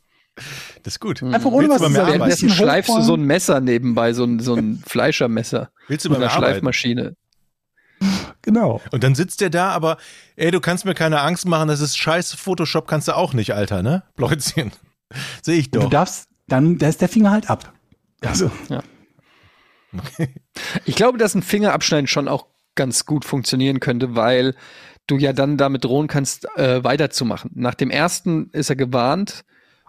Das ist gut. Einfach ohne Willst was du zu sagen. Währenddessen schleifst du so ein Messer nebenbei, so ein, so ein Fleischermesser. Willst du Mit bei mir einer arbeiten? Schleifmaschine. Genau. Und dann sitzt der da, aber ey, du kannst mir keine Angst machen, das ist scheiße Photoshop kannst du auch nicht, Alter, ne? Bläuzchen. Sehe ich Und du doch. darfst, dann, da ist der Finger halt ab. Also, Ich glaube, dass ein Fingerabschneiden schon auch ganz gut funktionieren könnte, weil du ja dann damit drohen kannst, äh, weiterzumachen. Nach dem ersten ist er gewarnt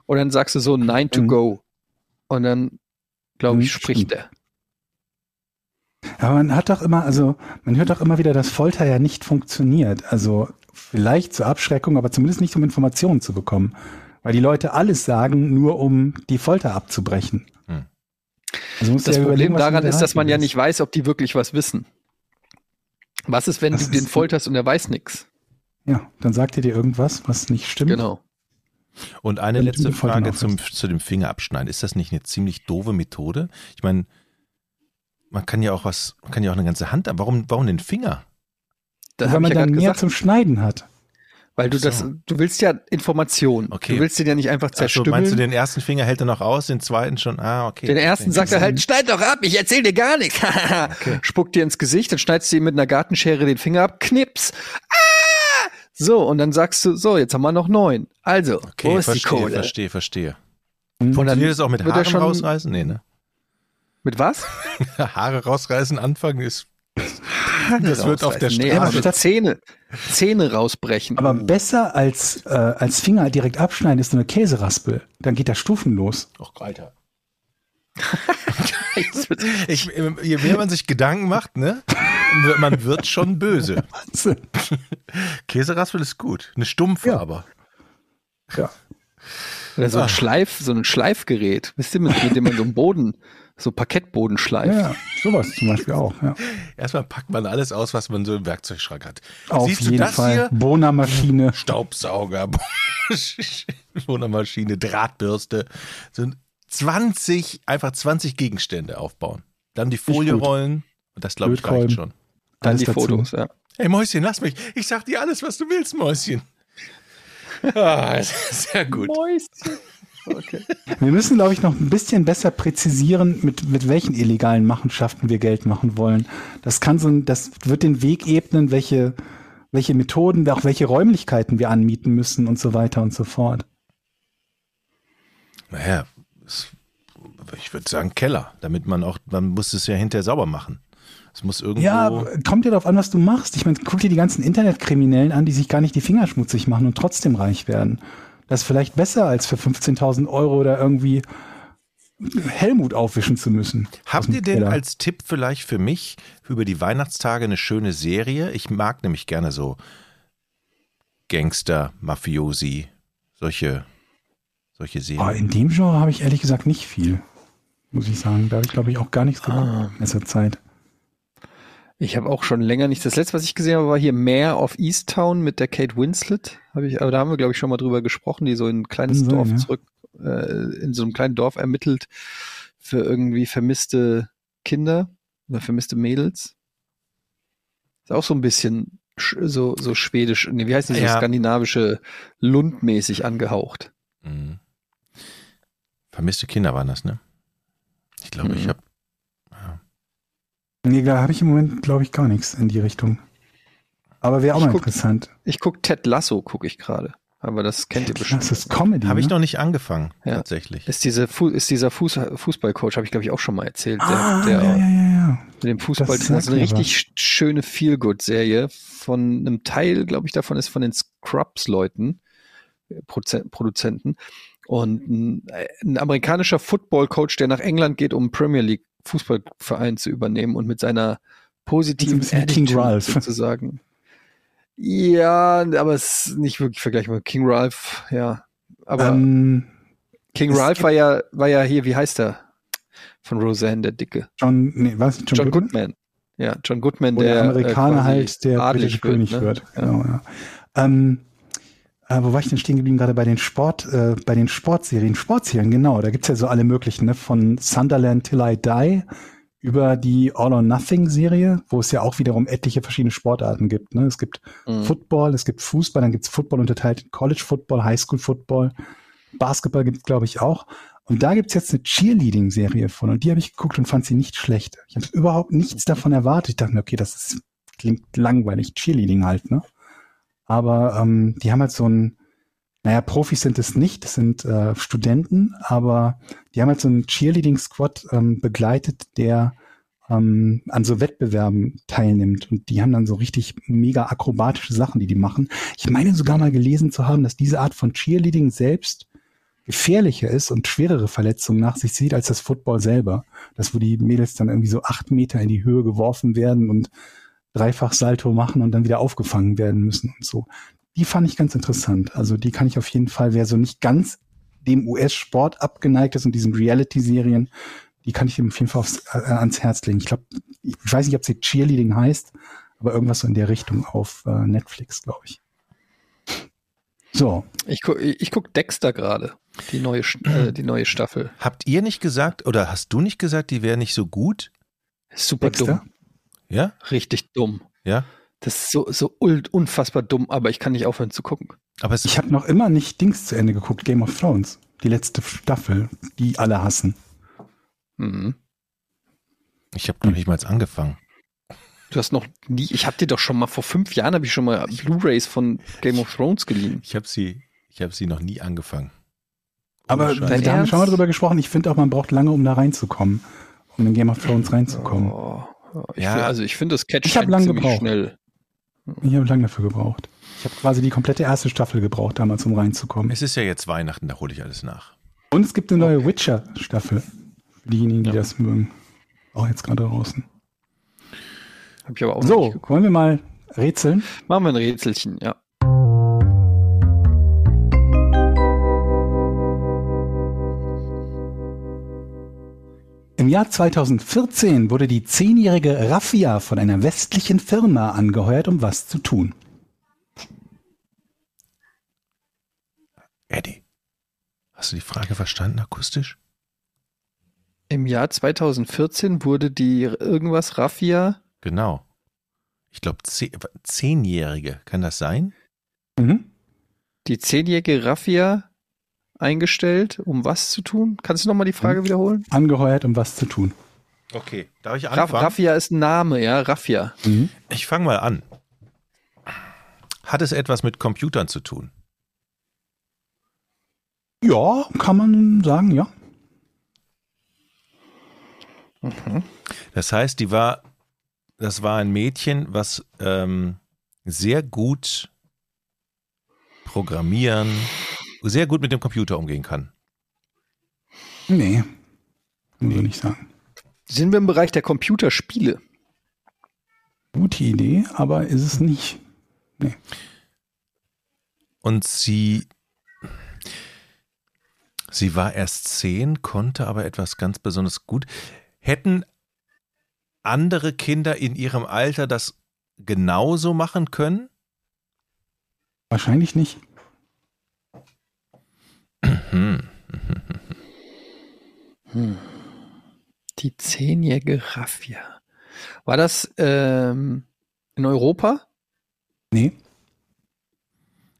und dann sagst du so, nine to Mhm. go. Und dann, glaube ich, Mhm, spricht er. Aber man hat doch immer, also man hört doch immer wieder, dass Folter ja nicht funktioniert. Also vielleicht zur Abschreckung, aber zumindest nicht um Informationen zu bekommen. Weil die Leute alles sagen, nur um die Folter abzubrechen. Hm. Also Das ja Problem daran ist, dass man ja nicht weiß, ob die wirklich was wissen. Was ist, wenn Das du den folterst und er weiß nichts? Ja, dann sagt er dir irgendwas, was nicht stimmt. Genau. Und eine Damit letzte Frage zum, zu dem Finger abschneiden. Ist das nicht eine ziemlich doofe Methode? Ich meine, man kann ja auch was, man kann ja auch eine ganze Hand, warum, warum den Finger? Das Weil man ja dann mehr gesagt. zum Schneiden hat. Weil du so. das, du willst ja Informationen. Okay. Du willst den ja nicht einfach Also zerstümmeln. meinst du, den ersten Finger hält er noch aus, den zweiten schon? Ah, okay. Den ersten sagt er halt, schneid doch ab, ich erzähl dir gar nichts. Spuckt dir ins Gesicht, dann schneidest du ihm mit einer Gartenschere den Finger ab, knips. Ah! So, und dann sagst du, so, jetzt haben wir noch neun. Also, Okay, wo ist verstehe, die Kohle? verstehe, verstehe. Hm? Und dann Funktioniert das auch mit schon- rausreißen? Nee, ne? Mit was? Haare rausreißen anfangen ist. Das wird auf der nee, Straße- aber mit Zähne, Zähne rausbrechen. Aber besser als, äh, als Finger direkt abschneiden ist so eine Käseraspel. Dann geht das stufenlos. Och, Alter. Ich, je mehr man sich Gedanken macht, ne? Man wird schon böse. Käseraspel ist gut. Eine stumpfe Ja. aber. Ja. Oder so Ah. ein Schleif, so ein Schleifgerät. Wisst ihr, mit, mit dem man so einen Boden, so Parkettboden schleift. Ja, sowas zum Beispiel auch. Ja. Erstmal packt man alles aus, was man so im Werkzeugschrank hat. Auf Siehst du jeden das Fall. hier? Bohnermaschine. Staubsauger, Bohnermaschine, Drahtbürste. So 20, einfach 20 Gegenstände aufbauen. Dann die Folie rollen. Und das, glaube ich, reicht schon. Dann Alles die dazu. Fotos, ja. Hey Mäuschen, lass mich. Ich sag dir alles, was du willst, Mäuschen. Ah, sehr gut. Mäuschen. Okay. Wir müssen, glaube ich, noch ein bisschen besser präzisieren, mit, mit welchen illegalen Machenschaften wir Geld machen wollen. Das kann so ein, das wird den Weg ebnen, welche, welche Methoden, auch welche Räumlichkeiten wir anmieten müssen und so weiter und so fort. Naja, ich würde sagen Keller, damit man auch, man muss es ja hinterher sauber machen. Es muss irgendwo. Ja, kommt dir darauf an, was du machst. Ich meine, guck dir die ganzen Internetkriminellen an, die sich gar nicht die Finger schmutzig machen und trotzdem reich werden. Das ist vielleicht besser, als für 15.000 Euro oder irgendwie Helmut aufwischen zu müssen. Habt ihr denn Keller. als Tipp vielleicht für mich über die Weihnachtstage eine schöne Serie? Ich mag nämlich gerne so Gangster, Mafiosi, solche, solche Ah, Serien. in dem Genre habe ich ehrlich gesagt nicht viel, muss ich sagen. Da habe ich, glaube ich, auch gar nichts geguckt Ah. in letzter Zeit. Ich habe auch schon länger nicht. Das letzte, was ich gesehen habe, war hier Mare of Easttown mit der Kate Winslet. Hab ich, aber da haben wir, glaube ich, schon mal drüber gesprochen, die so in ein kleines sein, Dorf ja. zurück, äh, in so einem kleinen Dorf ermittelt für irgendwie vermisste Kinder oder vermisste Mädels. Ist auch so ein bisschen sch so, so schwedisch, nee, wie heißt so Ja. skandinavische Lundmäßig angehaucht. Mhm. Vermisste Kinder waren das, ne? Ich glaube, ich Mhm. habe. Nee, da habe ich im Moment, glaube ich, gar nichts in die Richtung. Aber wäre auch Ich mal guck- interessant. Ich guck Ted Lasso, gucke ich gerade. Aber das kennt ihr bestimmt. Das ist Comedy. Habe ich ne? noch nicht angefangen, Ja. tatsächlich. Ist, diese Fu ist dieser Fuß Fußballcoach, habe ich glaube ich auch schon mal erzählt, der, Ah, der ja, ja, ja, ja. mit dem Fußball. Das ist eine richtig sch- schöne Feel-Good-Serie von einem Teil, glaube ich, davon ist von den Scrubs-Leuten, äh, Produzenten. Und ein, äh, ein amerikanischer Football-Coach, der nach England geht, um Premier League Fußballverein zu übernehmen und mit seiner positiven Attitude Ralph. sozusagen. Ja, aber es ist nicht wirklich vergleichbar. King Ralph, ja. Aber ähm, King Ralph war ja, war ja hier, wie heißt er? Von Roseanne, der Dicke. John, nee, was? John, John Goodman? Goodman. Ja, John Goodman, der, der, Amerikaner äh, quasi halt der britische König ne? wird. Ja. Genau, ja. Ähm, äh, wo war ich denn stehen geblieben? Gerade bei den Sport, äh, bei den Sportserien. Sportserien, genau. Da gibt's ja so alle möglichen, ne? Von Sunderland Till I Die über die All or Nothing Serie, wo es ja auch wiederum etliche verschiedene Sportarten gibt. Ne? Es gibt Mhm. Football, es gibt Fußball, dann gibt's Football unterteilt in College Football, High School Football, Basketball gibt's glaube ich auch. Und da gibt's jetzt eine Cheerleading-Serie von und die habe ich geguckt und fand sie nicht schlecht. Ich habe überhaupt nichts davon erwartet. Ich dachte mir, okay, das ist, klingt langweilig, Cheerleading halt, ne? Aber ähm, die haben halt so ein, naja, Profis sind es nicht, das sind äh, Studenten, aber die haben halt so einen Cheerleading-Squad ähm, begleitet, der ähm, an so Wettbewerben teilnimmt. Und die haben dann so richtig mega akrobatische Sachen, die die machen. Ich meine sogar mal gelesen zu haben, dass diese Art von Cheerleading selbst gefährlicher ist und schwerere Verletzungen nach sich zieht als das Football selber. Das, wo die Mädels dann irgendwie so acht Meter in die Höhe geworfen werden und dreifach Salto machen und dann wieder aufgefangen werden müssen und so. Die fand ich ganz interessant. Also die kann ich auf jeden Fall, wer so nicht ganz dem US-Sport abgeneigt ist und diesen Reality-Serien, die kann ich ihm auf jeden Fall aufs, äh, ans Herz legen. Ich glaube, ich weiß nicht, ob sie Cheerleading heißt, aber irgendwas so in der Richtung auf äh, Netflix, glaube ich. So, Ich, gu ich guck Dexter gerade, die neue, äh, die neue Staffel. Habt ihr nicht gesagt, oder hast du nicht gesagt, die wäre nicht so gut? Super Dexter? dumm. Ja? Richtig dumm. Ja? Das ist so, so unfassbar dumm, aber ich kann nicht aufhören zu gucken. Aber ich habe noch immer nicht Dings zu Ende geguckt, Game of Thrones. Die letzte Staffel, die alle hassen. Mhm. ich habe noch nicht mal angefangen. Du hast noch nie, ich hab dir doch schon mal, vor fünf Jahren habe ich schon mal Blu-Rays von Game of Thrones geliehen. Ich habe sie, ich habe sie noch nie angefangen. Aber Ohne da, haben wir schon mal drüber gesprochen. Ich finde auch, man braucht lange, um da reinzukommen. Um in Game of Thrones reinzukommen. Oh, ich Ja. find, also ich finde das Catch Ich hab lang ziemlich gebraucht. schnell. Ich habe lange dafür gebraucht. Ich habe quasi die komplette erste Staffel gebraucht, damals, um reinzukommen. Es ist ja jetzt Weihnachten, da hole ich alles nach. Und es gibt eine neue Witcher-Staffel. Für diejenigen, die Ja. das mögen. Auch jetzt gerade draußen. Hab ich aber auch noch So, nicht geguckt. wollen wir mal rätseln? Machen wir ein Rätselchen, ja. Im Jahr 2014 wurde die zehnjährige Raffia von einer westlichen Firma angeheuert, um was zu tun. Eddie, hast du die Frage verstanden akustisch? Im Jahr 2014 wurde die irgendwas Raffia, Genau. Ich glaube, Zehnjährige, kann das sein? Mhm. die zehnjährige Raffia eingestellt, um was zu tun? Kannst du nochmal die Frage wiederholen? Angeheuert, um was zu tun. Okay, darf ich anfangen? Raffia ist ein Name, ja, Raffia. Mhm. Ich fange mal an. Hat es etwas mit Computern zu tun? Ja, kann man sagen, ja. Das heißt, die war, das war ein Mädchen, was ähm, sehr gut programmieren, sehr gut mit dem Computer umgehen kann. Nee. Muss ich nicht sagen. Sind wir im Bereich der Computerspiele? Gute Idee, aber ist es nicht. Und sie, Sie war erst zehn, konnte aber etwas ganz besonders gut. Hätten andere Kinder in ihrem Alter das genauso machen können? Wahrscheinlich nicht. Die zehnjährige Raffia. War das ähm, in Europa? Nee,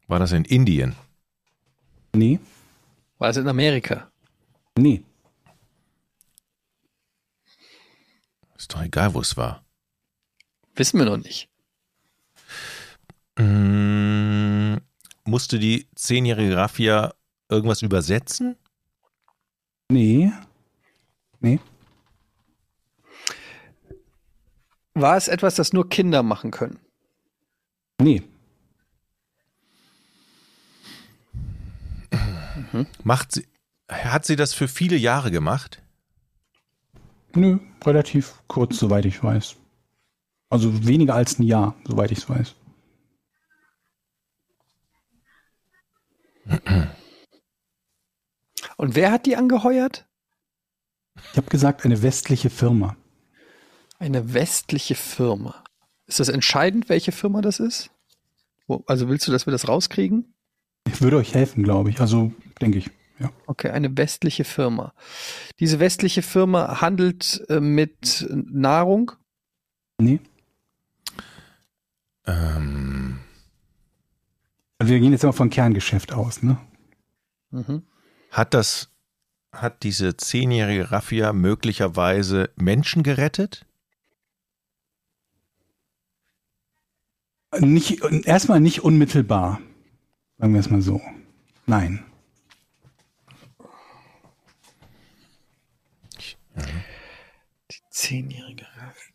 War das in Indien? nee, War es in Amerika? nee. Ist doch egal, wo es war. Wissen wir noch nicht. Mm, musste die zehnjährige Raffia irgendwas übersetzen? Nee. Nee. War es etwas, das nur Kinder machen können? Nee. Macht sie, hat sie das für viele Jahre gemacht? Nö, relativ kurz, soweit ich weiß. Also weniger als ein Jahr, soweit ich es weiß. Und wer hat die angeheuert? Ich habe gesagt, eine westliche Firma. Eine westliche Firma. Ist das entscheidend, welche Firma das ist? Also willst du, dass wir das rauskriegen? Ich würde euch helfen, glaube ich. Also denke ich. Ja. Okay, eine westliche Firma. Diese westliche Firma handelt äh, mit Nahrung. Nee. Ähm, Also wir gehen jetzt immer von Kerngeschäft aus, ne? Mhm. Hat das, hat diese zehnjährige Raffia möglicherweise Menschen gerettet? Nicht, erstmal nicht unmittelbar. Sagen wir es mal so. Nein. Die zehnjährige Raff.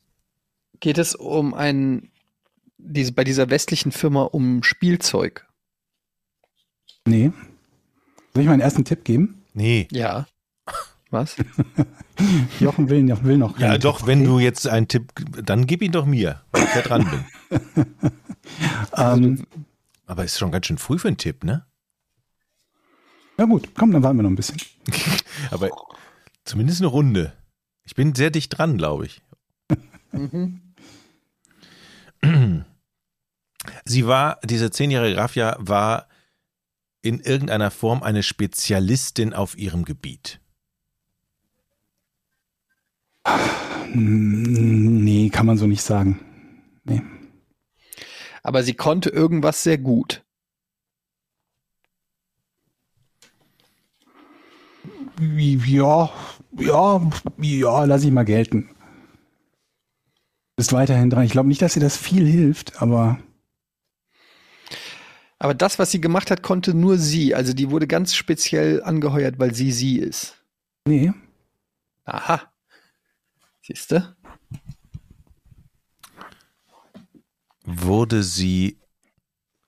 Geht es um ein, diese, bei dieser westlichen Firma um Spielzeug? Nee. Soll ich mal einen ersten Tipp geben? Nee. Ja. Was? Jochen will, Jochen will noch. Ja, doch, Tipp, wenn okay? du jetzt einen Tipp, dann gib ihn doch mir, weil ich ja dran bin. Ähm, Aber ist schon ganz schön früh für einen Tipp, ne? ja gut, komm, dann warten wir noch ein bisschen. Aber zumindest eine Runde. Ich bin sehr dicht dran, glaube ich. Sie war, diese zehnjährige Raffia war in irgendeiner Form eine Spezialistin auf ihrem Gebiet. Nee, kann man so nicht sagen. Nee. Aber sie konnte irgendwas sehr gut. Ja, ja, ja, lass ich mal gelten. Bist weiterhin dran. Ich glaube nicht, dass dir das viel hilft, aber Aber das, was sie gemacht hat, konnte nur sie. Also die wurde ganz speziell angeheuert, weil sie sie ist. nee, Aha. Siehst du? Wurde sie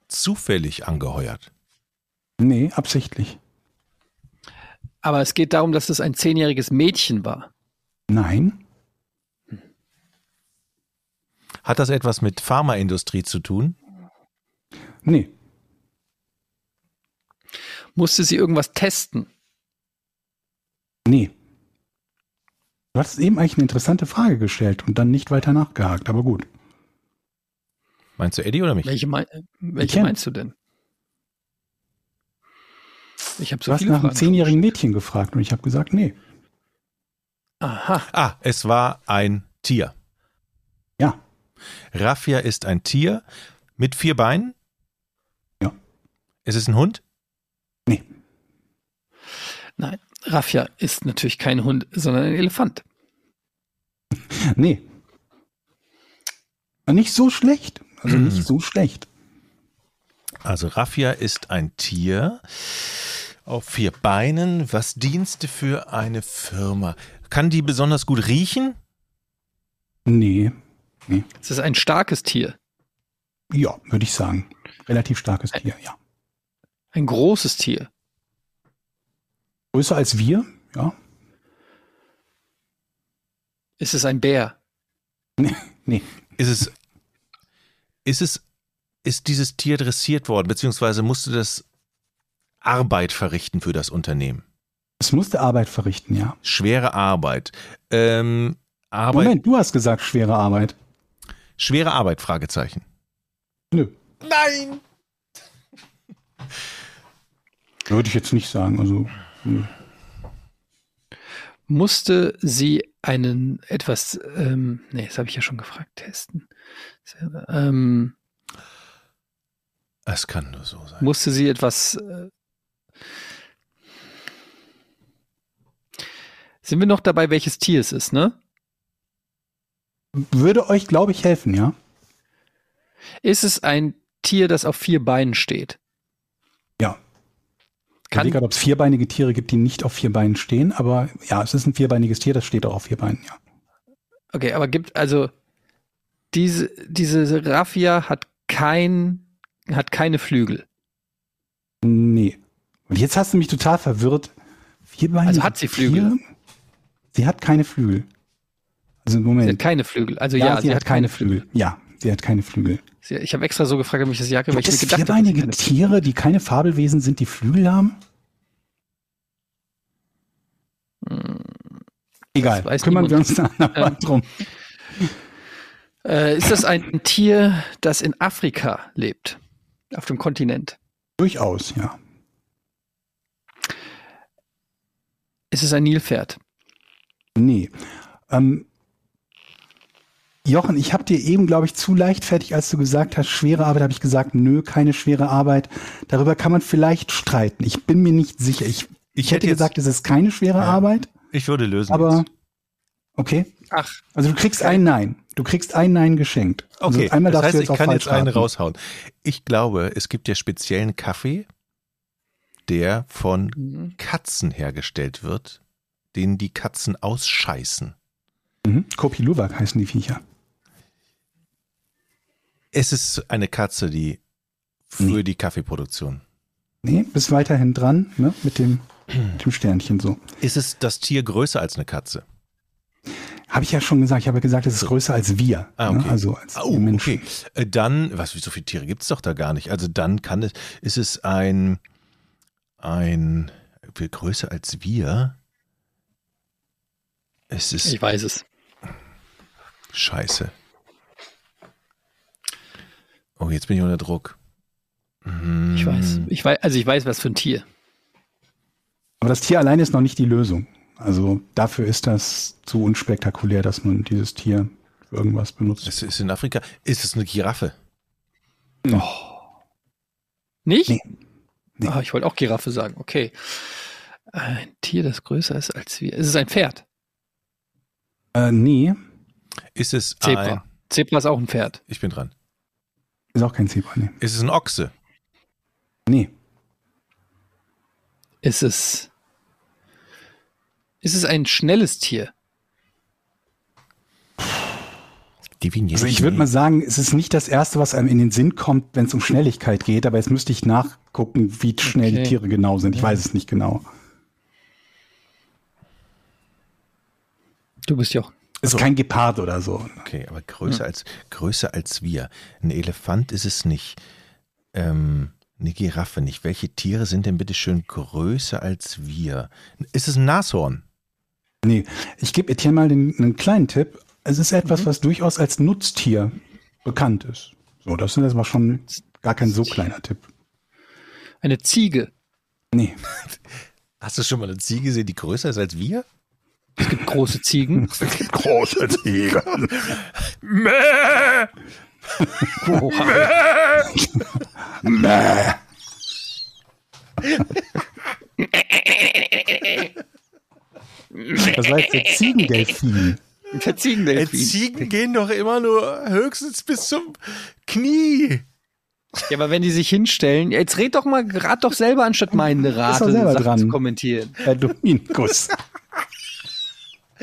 zufällig angeheuert? nee, absichtlich. Aber es geht darum, dass es ein zehnjähriges Mädchen war. Nein, Hat das etwas mit Pharmaindustrie zu tun? nee, Musste sie irgendwas testen? nee. Du hast eben eigentlich eine interessante Frage gestellt und dann nicht weiter nachgehakt, aber gut. Meinst du Eddie oder mich? Welche, mein, welche kenn. meinst du denn? Ich habe so Du hast viele nach einem zehnjährigen Mädchen gefragt und ich habe gesagt, nee. Aha. Ah, es war ein Tier. Ja, Raffia ist ein Tier mit vier Beinen. Ja. Ist es ein Hund? Nee, Nein, Raffia ist natürlich kein Hund, sondern ein Elefant. nee. Nicht so schlecht. Also nicht so schlecht. Also Raffia ist ein Tier auf vier Beinen. Was Dienste für eine Firma? Kann die besonders gut riechen? Nee. Es ist ein starkes Tier, Ja, würde ich sagen. Relativ starkes Tier, ja. Ein großes Tier. Größer als wir, ja. Ist es ein Bär? Nee. Ist es, ist es, ist dieses Tier dressiert worden, beziehungsweise musste das Arbeit verrichten für das Unternehmen? Es musste Arbeit verrichten, ja. Schwere Arbeit. Ähm, Arbeit. Moment, du hast gesagt schwere Arbeit. Schwere Arbeit, Fragezeichen. Nö. Nein! Würde ich jetzt nicht sagen. Also, nö. Musste sie einen etwas, ähm, nee, das habe ich ja schon gefragt, testen. Ähm, Es kann nur so sein. musste sie etwas. Äh, sind wir noch dabei, welches Tier es ist, ne? würde euch, glaube ich, helfen, ja? Ist es ein Tier, das auf vier Beinen steht? Ja. Ich Kann, gerade, ob es vierbeinige Tiere gibt, die nicht auf vier Beinen stehen, aber ja, es ist ein vierbeiniges Tier, das steht auch auf vier Beinen, ja. okay, aber gibt, also, diese, diese Raffia hat kein, hat keine Flügel. Nee. Und jetzt hast du mich total verwirrt. Vierbeinige Also hat sie Flügel? Tiere? Sie hat keine Flügel. Also Moment. Sie hat keine Flügel. Also ja, sie, hat keine Flügel. Ja, sie hat keine Flügel. Ich habe extra so gefragt, ob ich das Jacke, weil ich Gibt mir es gedacht habe, keine Tiere, die keine Fabelwesen sind, die Flügel haben? Egal, Hm. weiß kümmern wir uns da noch mal drum. Äh, ist das ein Tier, das in Afrika lebt? Auf dem Kontinent? Durchaus, ja. Ist es ein Nilpferd? Nee. Ähm, Jochen, ich habe dir eben, glaube ich, zu leichtfertig, als du gesagt hast, schwere Arbeit, habe ich gesagt, nö, keine schwere Arbeit. Darüber kann man vielleicht streiten. Ich bin mir nicht sicher. Ich, ich hätte hätte jetzt- gesagt, es ist keine schwere Ja. Arbeit, Ich würde lösen. aber jetzt. okay. Ach, Also du kriegst ein Nein. Du kriegst ein Nein geschenkt. Also Okay, einmal das darfst heißt, du ich jetzt auch kann jetzt einen raten. raushauen. Ich glaube, es gibt ja speziellen Kaffee, der von Mhm. Katzen hergestellt wird, den die Katzen ausscheißen. Mhm. Kopi Luwak heißen die Viecher. Es ist eine Katze, die für Nee. die Kaffeeproduktion. Nee, bist weiterhin dran, ne? Mit dem, mit dem Sternchen so. Ist es das Tier größer als eine Katze? Habe ich ja schon gesagt. Ich habe gesagt, es ist größer als wir. Ah, okay. ne? Also als Oh, Menschen. okay. Äh, Dann, was, wie so viele Tiere gibt es doch da gar nicht. Also dann kann es, ist es ein, ein, viel größer als wir. Es ist ich weiß es. scheiße. Oh, jetzt bin ich unter Druck. Hm. Ich weiß. Ich weiß, also ich weiß, was für ein Tier. Aber das Tier alleine ist noch nicht die Lösung. Also dafür ist das zu unspektakulär, dass man dieses Tier für irgendwas benutzt. Es ist in Afrika. Ist es eine Giraffe? Nicht? Nee. Nee. Ah, ich wollte auch Giraffe sagen. Okay. Ein Tier, das größer ist als wir. Ist es ein Pferd? Äh, nee, Ist es Zebra. ein, Zebra ist auch ein Pferd. ich bin dran. Ist auch kein Zebra. Nee. Ist es ein Ochse? nee. Ist es. Ist es ein schnelles Tier? Also ich würde mal sagen, es ist nicht das Erste, was einem in den Sinn kommt, wenn es um Schnelligkeit geht, aber jetzt müsste ich nachgucken, wie schnell Okay. die Tiere genau sind. Ich weiß es nicht genau. Du bist Jochen. Es ist Also- kein Gepard oder so. Okay, aber größer als größer als wir. Ein Elefant ist es nicht. Ähm, eine Giraffe nicht. Welche Tiere sind denn bitte schön größer als wir? Ist es ein Nashorn? Nee, ich gebe Etienne mal den, einen kleinen Tipp. Es ist etwas, Mhm. was durchaus als Nutztier bekannt ist. So, das ist jetzt mal schon gar kein so kleiner Tipp. Eine Ziege. Nee, Hast du schon mal eine Ziege gesehen, die größer ist als wir? Es gibt große Ziegen. große Tiger. Mäh! Mäh. Das war jetzt der Ziegendelfin. Der Äh, Ziegendelfin. Ziegen gehen doch immer nur höchstens bis zum Knie. Ja, aber wenn die sich hinstellen, jetzt red doch mal, rat doch selber anstatt meine Rate doch selber dran. zu kommentieren. Herr Dominikus.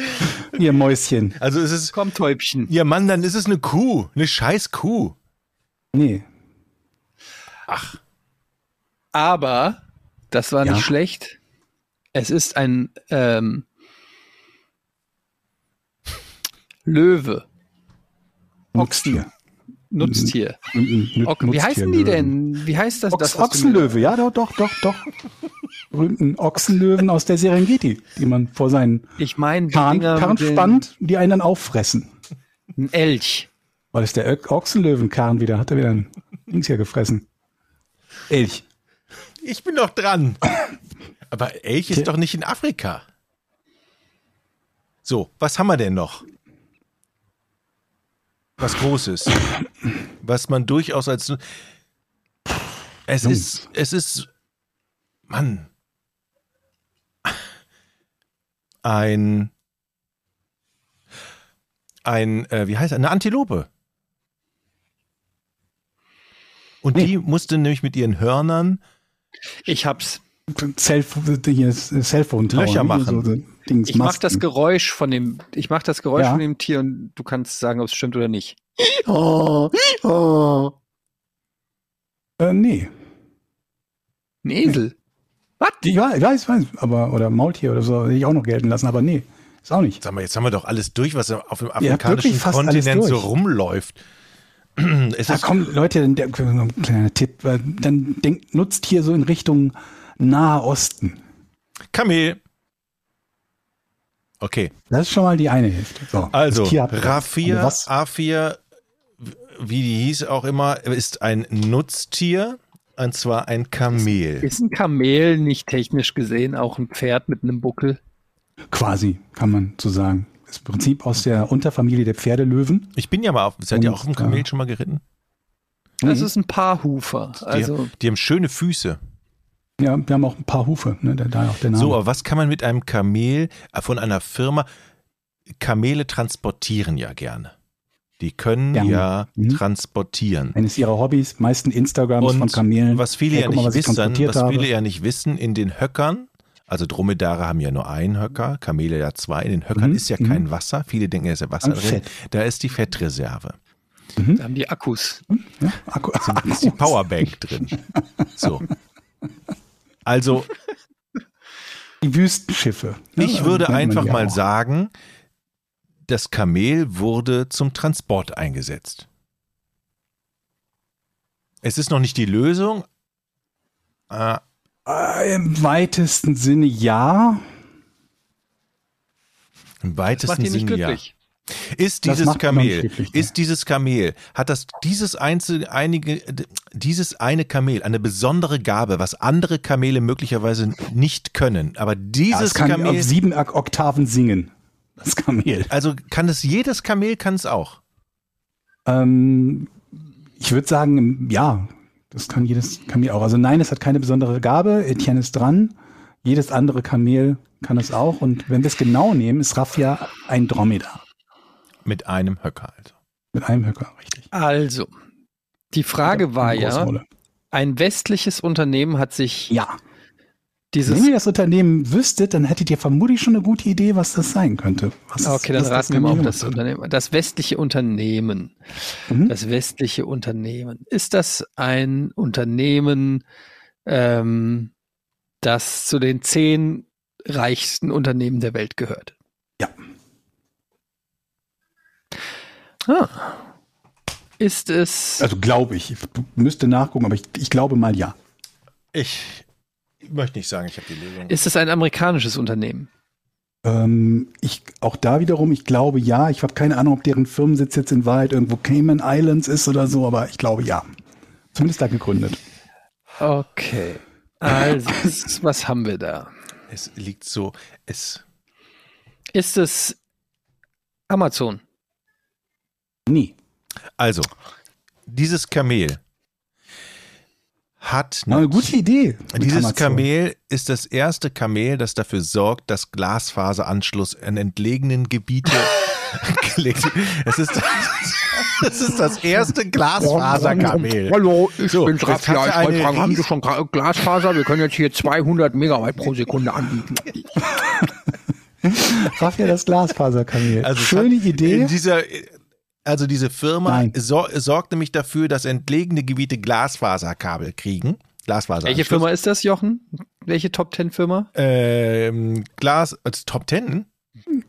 Ihr Mäuschen. Also ist es. Komm, Täubchen. Ja, Mann, dann ist es eine Kuh. Eine scheiß Kuh. Nee. Aber, das war Ja. nicht schlecht. Es ist ein ähm, Löwe. Nutztier. Nutztier. Ein- ein Ok, wie heißen die denn? Wie heißt das? Ochs, das Ochsenlöwe, ja, doch, doch, doch, doch. Berühmten Ochsenlöwen aus der Serengeti, die man vor seinen Ich meine, die Karren, Karren spannt, die einen dann auffressen. Ein Elch. Weil es der Ochsenlöwenkarren wieder, hat er wieder ein Dings hier gefressen. Elch. Ich bin doch dran. Aber Elch ist doch nicht in Afrika. So, was haben wir denn noch? Was Großes. Was man durchaus als. Es ist, es ist. Mann. Ein. Ein, äh, wie heißt er? Eine Antilope. Und die musste nämlich mit ihren Hörnern Ich hab's. Hier ist Cellphone Löcher ne? machen. So, Dings, Ich mach das Geräusch von dem, ich mach das Geräusch Ja. von dem Tier und du kannst sagen, ob es stimmt oder nicht. Oh, oh. Äh, nee. Ein Esel. Was? Ich weiß, ich weiß, aber, oder Maultier oder so, hätte ich auch noch gelten lassen, aber nee, ist auch nicht. Sag mal, jetzt haben wir doch alles durch, was auf dem afrikanischen Kontinent so rumläuft. Es ist, komm, Leute, der, ein kleiner Tipp, dann denkt, nutzt hier so in Richtung Nahe Osten. Kamel. Okay, Das ist schon mal die eine Hälfte. So, also. Raffir, Also? A4, wie die hieß auch immer, ist ein Nutztier, und zwar ein Kamel. Ist ein Kamel nicht technisch gesehen auch ein Pferd mit einem Buckel? Quasi, kann man so sagen. Ist im Prinzip aus der Unterfamilie der Pferdelöwen. Ich bin ja mal auf, seid ihr auch auf dem Kamel ja. schon mal geritten? Das Mhm. ist ein Paarhufer. Die, Also die haben schöne Füße. Ja, wir haben auch ein paar Hufe, ne? da, da auch der Name. So, aber was kann man mit einem Kamel äh, von einer Firma? Kamele transportieren ja gerne. Die können Gerne. ja Mhm. transportieren. Eines ihrer Hobbys, meisten Instagrams von Kamelen. was viele Hey, ja guck mal, nicht was wissen, was habe. viele ja nicht wissen, in den Höckern, also Dromedare haben ja nur einen Höcker, Kamele ja zwei, in den Höckern Mhm, ist ja mhm. kein Wasser, viele denken, es ist ja Wasser Und drin, Fett. da ist die Fettreserve, da haben die Akkus. Ja, Akku, da ist die Powerbank drin. So. Also, Die Wüstenschiffe. ne? ich Also würde einfach mal auch. sagen, das Kamel wurde zum Transport eingesetzt. Es ist noch nicht die Lösung. Äh, Äh, Im weitesten Sinne ja. Im Das weitesten macht die nicht Sinne ja. Ist Das dieses Kamel, glücklich, ne? ist dieses Kamel, hat das dieses einzelne, einige, dieses eine Kamel eine besondere Gabe, was andere Kamele möglicherweise nicht können. Aber ja dieses es kann Kamel, auf sieben Ok- Oktaven singen. Das Kamel. also kann es jedes Kamel kann es auch. Ähm, ich würde sagen, ja, das kann jedes Kamel auch. Also nein, es hat keine besondere Gabe. Etienne ist dran. Jedes andere Kamel kann es auch. Und wenn wir es genau nehmen, ist Raffia ein Dromedar. Mit einem Höcker also. Mit einem Höcker, richtig. Also, die Frage war ja, ein westliches Unternehmen hat sich Ja. Dieses Wenn ihr das Unternehmen wüsstet, dann hättet ihr vermutlich schon eine gute Idee, was das sein könnte. Was, Okay, dann raten wir mal auf das. Unternehmen. Das westliche Unternehmen. Mhm. Das westliche Unternehmen. Ist das ein Unternehmen, ähm, das zu den zehn reichsten Unternehmen der Welt gehört? Ja. Ah. Ist es. Also glaube ich. Ich müsste nachgucken, aber ich, ich glaube mal ja. Ich möchte nicht sagen, ich habe die Lösung. Ist es ein amerikanisches Unternehmen? Ähm, ich, auch da wiederum, ich glaube ja. Ich habe keine Ahnung, ob deren Firmensitz jetzt in Wahrheit irgendwo Cayman Islands ist oder so, aber ich glaube ja. Zumindest da gegründet. Okay. Also, was haben wir da? Es liegt so, es Ist es Amazon? Nee. also dieses Kamel hat Na, eine gute Idee. Dieses Amazon. Kamel ist das erste Kamel, das dafür sorgt, dass Glasfaseranschluss in entlegenen Gebiete gelegt wird. Es ist, es ist das erste Glasfaserkamel. Hallo, ich So, Raffia. hat Ich wollte fragen, haben Sie schon Glasfaser? Wir können jetzt hier 200 Megabyte pro Sekunde anbieten. Raffia das Glasfaserkamel. Also Schöne hat Idee. In dieser, also diese Firma sor sorgt nämlich dafür, dass entlegene Gebiete Glasfaserkabel kriegen. Glasfaser. Welche Firma ist das, Jochen? Welche Top Ten Firma? Ähm, Glas, als Top Ten?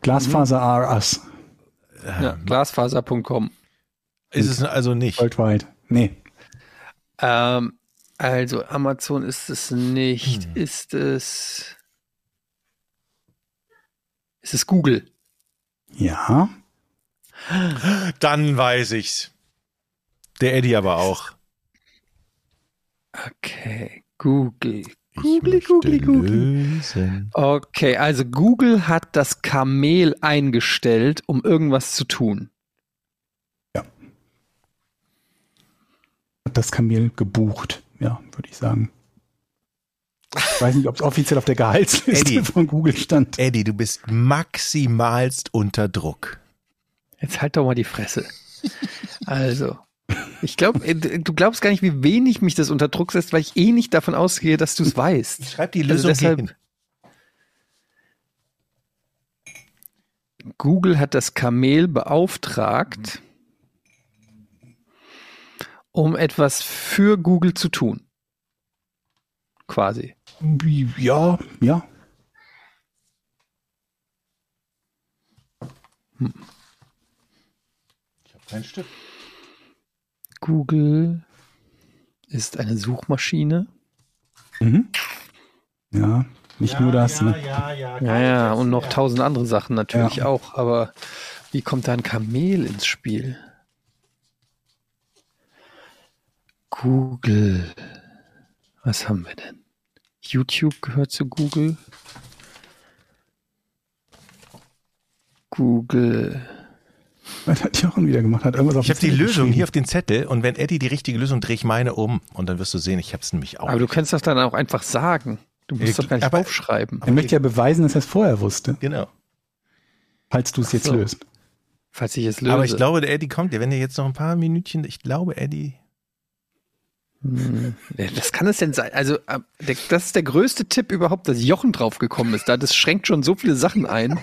Glasfaser R Us. Ja, glasfaser.com. Ist es also nicht. Worldwide. Nee. Ähm, also Amazon ist es nicht. Ist es. Ist es Google? Ja. Dann weiß ich's. Der Eddie aber auch. Okay, Google. Google, Google, Google. lösen. Okay, also Google hat das Kamel eingestellt, um irgendwas zu tun. Hat das Kamel gebucht. Ja, würde ich sagen. Ich weiß nicht, ob es offiziell auf der Gehaltsliste Eddie. von Google stand. Eddie, du bist maximalst unter Druck. Jetzt halt doch mal die Fresse. Also, ich glaube, du glaubst gar nicht, wie wenig mich das unter Druck setzt, weil ich eh nicht davon ausgehe, dass du es weißt. Schreib die Also Lösung deshalb- hier hin. Google hat das Kamel beauftragt, um etwas für Google zu tun. Quasi. Ja, ja. Ich habe kein Stück. Google ist eine Suchmaschine. Mhm. Ja, nicht nur das. ne? ja, ja. Ja, ja, und noch tausend andere Sachen natürlich Ja. auch. Aber wie kommt da ein Kamel ins Spiel? Google. Was haben wir denn? YouTube gehört zu Google. Google. Was hat Jochen wieder gemacht? Hat irgendwas auf Ich habe die Lösung hier auf den Zettel und wenn Eddie die richtige Lösung drehe ich meine um und dann wirst du sehen, ich habe es nämlich auch. Aber du kannst das dann auch einfach sagen. Du musst Ja, doch gar nicht aber- aufschreiben. Er möchte ja beweisen, dass er es vorher wusste, genau. falls du es jetzt so. löst. Falls ich es löse. Aber ich glaube, der Eddie kommt. ja, Wenn ihr jetzt noch ein paar Minütchen, ich glaube, Eddie. Hm. Was kann es denn sein? Also, äh, das ist der größte Tipp überhaupt, dass Jochen draufgekommen ist. Da, das schränkt schon so viele Sachen ein.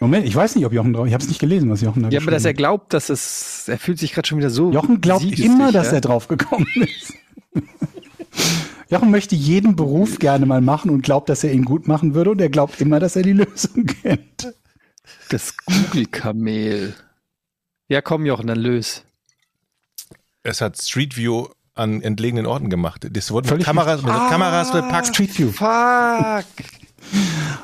Moment, ich weiß nicht, ob Jochen drauf. Ich habe es nicht gelesen, was Jochen da Ja, aber dass er glaubt, dass es. Er fühlt sich gerade schon wieder so. Jochen glaubt immer, dass er drauf gekommen ist. Jochen möchte jeden Beruf gerne mal machen und glaubt, dass er ihn gut machen würde und er glaubt immer, dass er die Lösung kennt. Das Google-Kamel. Ja, komm, Jochen, dann löse. Es hat Street View an entlegenen Orten gemacht. Das wurden mit Völlig Kameras, mit Ah. Kameras bepackt. Street View. Fuck!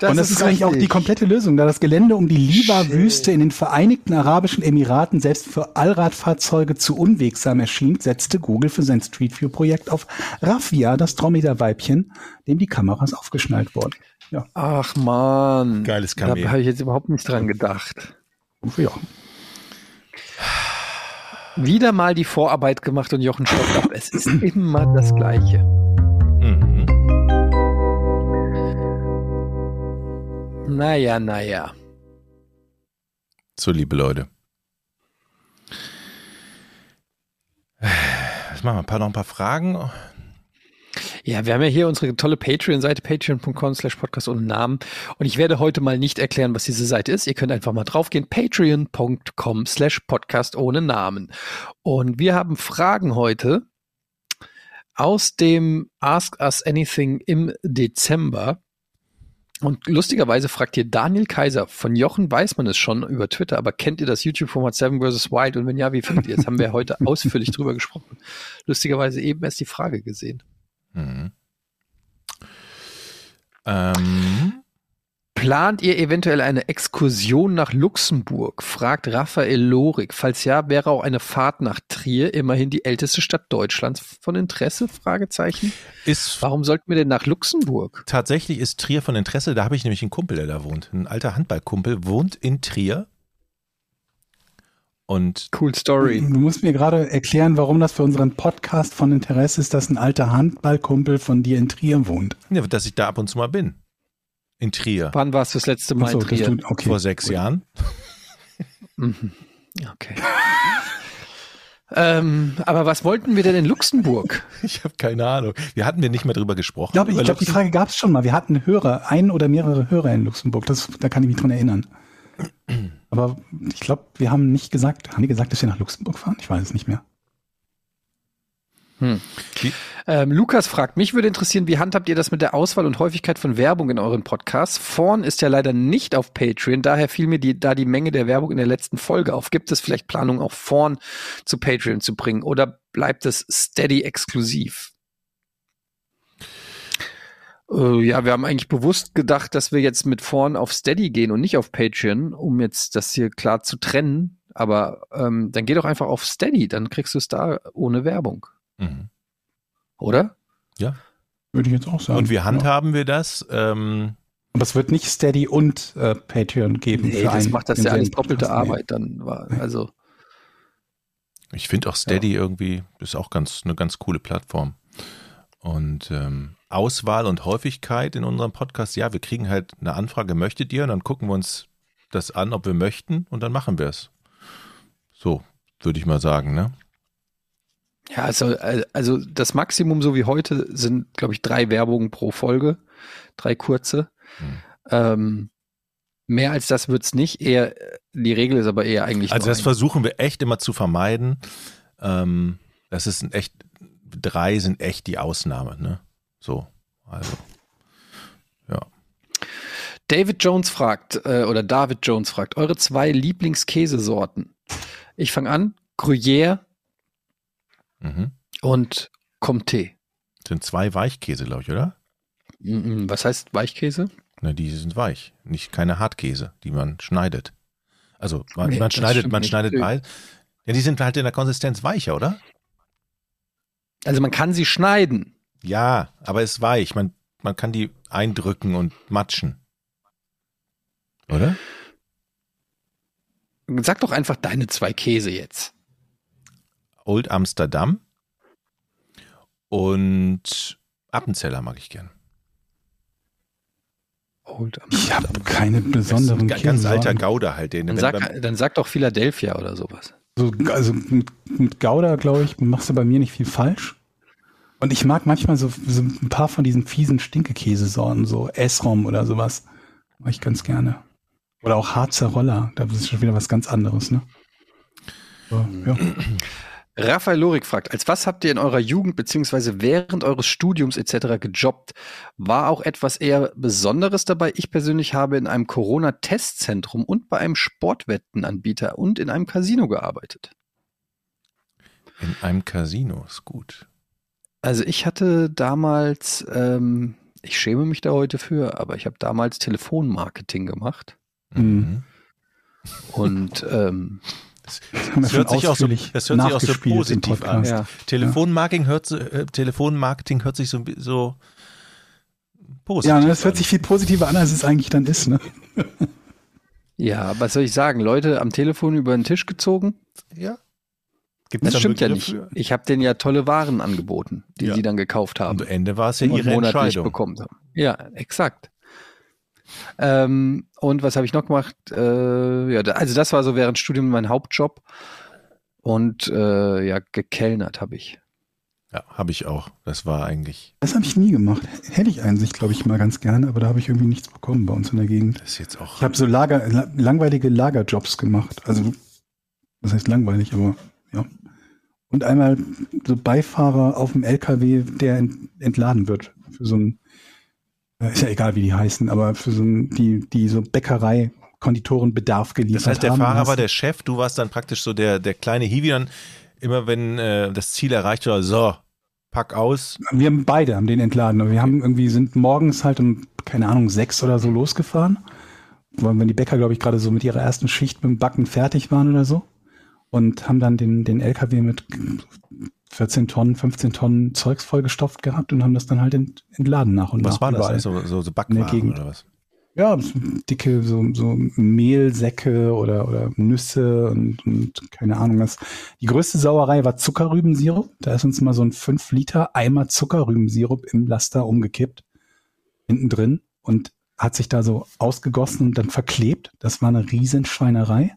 Und das ist, eigentlich auch die komplette Lösung, da das Gelände um die Liwa-Wüste in den Vereinigten Arabischen Emiraten selbst für Allradfahrzeuge zu unwegsam erschien, setzte Google für sein Street View-Projekt auf Raffia, das Dromedar-Weibchen, dem die Kameras aufgeschnallt wurden. Ja, Ach man. Geiles Da Kamel. habe ich jetzt überhaupt nicht dran gedacht. Jochen. Wieder mal die Vorarbeit gemacht und Jochen stoppt ab. Es ist immer das Gleiche. Naja, naja. So, liebe Leute. Was machen wir? Ein paar, noch ein paar Fragen. Ja, wir haben ja hier unsere tolle Patreon-Seite, patreon.com slash podcast ohne Namen. Und ich werde heute mal nicht erklären, was diese Seite ist. Ihr könnt einfach mal draufgehen, patreon.com slash podcast ohne Namen. Und wir haben Fragen heute aus dem Ask Us Anything im Dezember. Und lustigerweise fragt hier Daniel Kaiser, von Jochen weiß man es schon über Twitter, aber kennt ihr das YouTube-Format Seven vs. Wild? Und wenn ja, wie findet ihr es? Haben wir heute ausführlich drüber gesprochen. Lustigerweise eben erst die Frage gesehen. Mhm. Ähm, Plant ihr eventuell eine Exkursion nach Luxemburg? fragt Raphael Lorik. Falls ja, wäre auch eine Fahrt nach Trier, immerhin die älteste Stadt Deutschlands, von Interesse? Fragezeichen. ist Warum sollten wir denn nach Luxemburg? tatsächlich ist Trier von Interesse. Da habe ich nämlich einen Kumpel, der da wohnt. Ein alter Handballkumpel wohnt in Trier. Und Cool Story. Du musst mir gerade erklären, warum das für unseren Podcast von Interesse ist, dass ein alter Handballkumpel von dir in Trier wohnt. ja, dass ich da ab und zu mal bin. In Trier. Wann warst du das letzte Mal so, in Trier? du- okay. Vor sechs Jahren. Mhm. Okay. ähm, aber was wollten wir denn in Luxemburg? Ich habe keine Ahnung. Wir hatten wir nicht mehr drüber gesprochen. Ich glaube, ich die? Frage gab es schon mal. Wir hatten Hörer, ein oder mehrere Hörer in Luxemburg. Das, da kann ich mich dran erinnern. Aber ich glaube, wir haben nicht gesagt, haben die gesagt, dass wir nach Luxemburg fahren? Ich weiß es nicht mehr. Ähm, Lukas fragt, mich würde interessieren, wie handhabt ihr das mit der Auswahl und Häufigkeit von Werbung in euren Podcasts? Vorn ist ja leider nicht auf Patreon, daher fiel mir die, da die Menge der Werbung in der letzten Folge auf. Gibt es vielleicht Planung, auch Vorn zu Patreon zu bringen oder bleibt es steady exklusiv? Äh, ja, wir haben eigentlich bewusst gedacht, dass wir jetzt mit Vorn auf Steady gehen und nicht auf Patreon, um jetzt das hier klar zu trennen. Aber ähm, dann geh doch einfach auf Steady, dann kriegst du es da ohne Werbung, Mhm. oder? Ja. Würde ich jetzt auch sagen. Und wie Ja. handhaben wir das? Ähm, Aber es wird nicht Steady und äh, Patreon geben. Nee, für das einen- macht das ja alles doppelte. Arbeit dann. War, also, ich finde auch Steady irgendwie ist auch ganz eine ganz coole Plattform. Und ähm, Auswahl und Häufigkeit in unserem Podcast, ja, wir kriegen halt eine Anfrage, möchtet ihr? Und dann gucken wir uns das an, ob wir möchten, und dann machen wir es. So, würde ich mal sagen, ne? Ja, also, also das Maximum, so wie heute, sind, glaube ich, drei Werbungen pro Folge, drei kurze. Hm. Ähm, mehr als das wird's nicht. Eher, die Regel ist aber eher eigentlich. Also das ein. versuchen wir echt immer zu vermeiden. Ähm, das ist ein echt, drei sind echt die Ausnahme, ne? So, also. Ja. David Jones fragt, äh, oder David Jones fragt, eure zwei Lieblingskäsesorten. Ich fange an, Gruyère Mhm. und Comté. Sind zwei Weichkäse, glaube ich, oder? Was heißt Weichkäse? Ne, die sind weich, nicht keine Hartkäse, die man schneidet. Also man, Nee, man schneidet, man schneidet beides. Ja, die sind halt in der Konsistenz weicher, oder? Also man kann sie schneiden. Ja, aber ist weich. Man, man kann die eindrücken und matschen. Oder? Sag doch einfach deine zwei Käse jetzt. Old Amsterdam und Appenzeller mag ich gern. Old Ich habe keine besonderen Ganz, ganz alter. Gouda halt. Den, Dann sag, dann sag doch Philadelphia oder sowas. So, also mit, mit Gouda, glaube ich, machst du bei mir nicht viel falsch. Und ich mag manchmal so, so ein paar von diesen fiesen Stinkekäsesorten, so Esrom oder sowas. Mag ich ganz gerne. Oder auch Harzer Roller. Da ist schon wieder was ganz anderes, ne? So, ja. Raphael Lorik fragt, als was habt ihr in eurer Jugend beziehungsweise während eures Studiums etc. gejobbt? War auch etwas eher Besonderes dabei? Ich persönlich habe in einem Corona-Testzentrum und bei einem Sportwettenanbieter und in einem Casino gearbeitet. in einem Casino ist gut. Also ich hatte damals, ähm, ich schäme mich da heute für, aber ich habe damals Telefonmarketing gemacht Mhm. und ähm, Das, das hört sich auch so, das hört sich auch so positiv an. Ja, Telefonmarketing hört, äh, Telefonmarketing hört sich so, so positiv Ja, ne, das hört an. sich viel positiver an, als es eigentlich dann ist, ne? ja, was soll ich sagen? Leute am Telefon über den Tisch gezogen? Ja. Gibt's Das da stimmt ja nicht. Ich habe denen ja tolle Waren angeboten, die Ja. sie dann gekauft haben. Am Ende war es ja und ihre monatlich Entscheidung. bekommen haben. Ja, exakt. Ähm, und was habe ich noch gemacht? Äh, ja, also das war so während Studium mein Hauptjob. Und äh, ja, gekellnert habe ich. Ja, habe ich auch. Das war eigentlich, Das habe ich nie gemacht. Hätte ich Einsicht, glaube ich, mal ganz gerne, aber da habe ich irgendwie nichts bekommen bei uns in der Gegend. das ist jetzt auch. Ich habe so Lager, la- langweilige Lagerjobs gemacht. Also, das heißt langweilig, aber ja. Und einmal so Beifahrer auf dem LKW, der ent, entladen wird. Für so ein, äh, ist ja egal, wie die heißen, aber für so ein, die, die so Bäckerei, Konditorenbedarf geliefert Das heißt, der haben. Fahrer war der Chef, du warst dann praktisch so der, der kleine Hiwi, dann immer wenn äh, das Ziel erreicht war, so, pack aus. Wir haben beide haben den entladen. Wir haben irgendwie sind morgens halt um, keine Ahnung, sechs oder so losgefahren. Wenn die Bäcker, glaube ich, gerade so mit ihrer ersten Schicht mit dem Backen fertig waren oder so. Und haben dann den, den LKW mit 14 Tonnen, 15 Tonnen Zeugs vollgestopft gehabt und haben das dann halt ent, entladen nach und Was nach. war das? überall. So, so, so In Backwaren der Gegend. oder was? Ja, so dicke so, so Mehlsäcke oder, oder Nüsse und, und keine Ahnung was. Die größte Sauerei war Zuckerrübensirup. Da ist uns mal so ein 5 Liter Eimer Zuckerrübensirup im Laster umgekippt. Hinten drin und hat sich da so ausgegossen und dann verklebt. Das war eine Riesenschweinerei.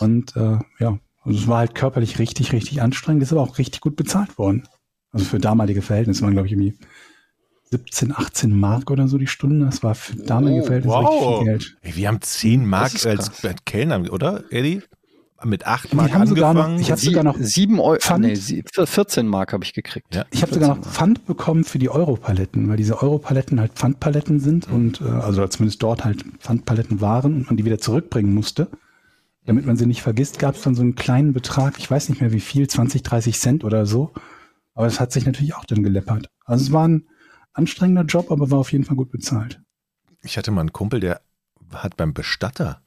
Und äh, ja, also es war halt körperlich richtig, richtig anstrengend, ist aber auch richtig gut bezahlt worden. Also für damalige Verhältnisse waren, glaube ich, irgendwie 17, 18 Mark oder so die Stunde. Das war für damalige Oh, Verhältnisse wow. richtig viel Geld. Ey, wir haben 10 Mark als krass. Kellner, oder, Eddie? mit 8 Wir Mark haben sogar noch- angefangen. ich hab sogar noch sieben Euro, Pfand. nee, sie- 14 Mark habe ich gekriegt. Ja. Ich habe sogar noch 14 Mark. Pfand bekommen für die Europaletten, weil diese Europaletten halt Pfandpaletten Mhm. sind und äh, also zumindest dort halt Pfandpaletten waren und man die wieder zurückbringen musste. Damit man sie nicht vergisst, gab es dann so einen kleinen Betrag, ich weiß nicht mehr wie viel, 20, 30 Cent oder so. Aber das hat sich natürlich auch dann geleppert. Also es war ein anstrengender Job, aber war auf jeden Fall gut bezahlt. Ich hatte mal einen Kumpel, der hat beim Bestatter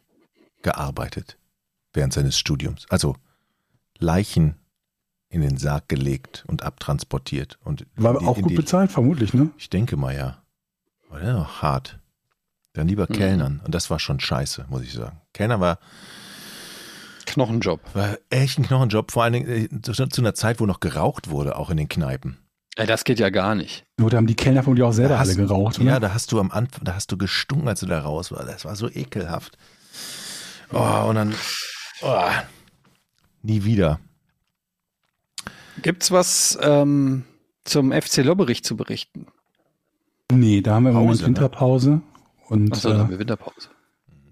gearbeitet während seines Studiums. Also Leichen in den Sarg gelegt und abtransportiert. Und War die- auch gut die- bezahlt, vermutlich, ne? Ich denke mal ja. War ja noch hart. Dann lieber Mhm. Kellnern. Und das war schon scheiße, muss ich sagen. Kellner war, Knochenjob. war echt ein Knochenjob, vor allen Dingen äh, zu, zu einer Zeit, wo noch geraucht wurde, auch in den Kneipen. Ey, das geht ja gar nicht. Nur da haben die Kellner vermutlich auch selber Da alle hast- geraucht, oder? Ja, da hast du am Anfang, da hast du gestunken, als du da raus war. Das war so ekelhaft. Oh, und dann oh, nie wieder. Gibt's was ähm, zum FC Lobberich zu berichten? nee, da haben wir im Moment ne? Winterpause. Und Achso, dann haben äh, wir Winterpause.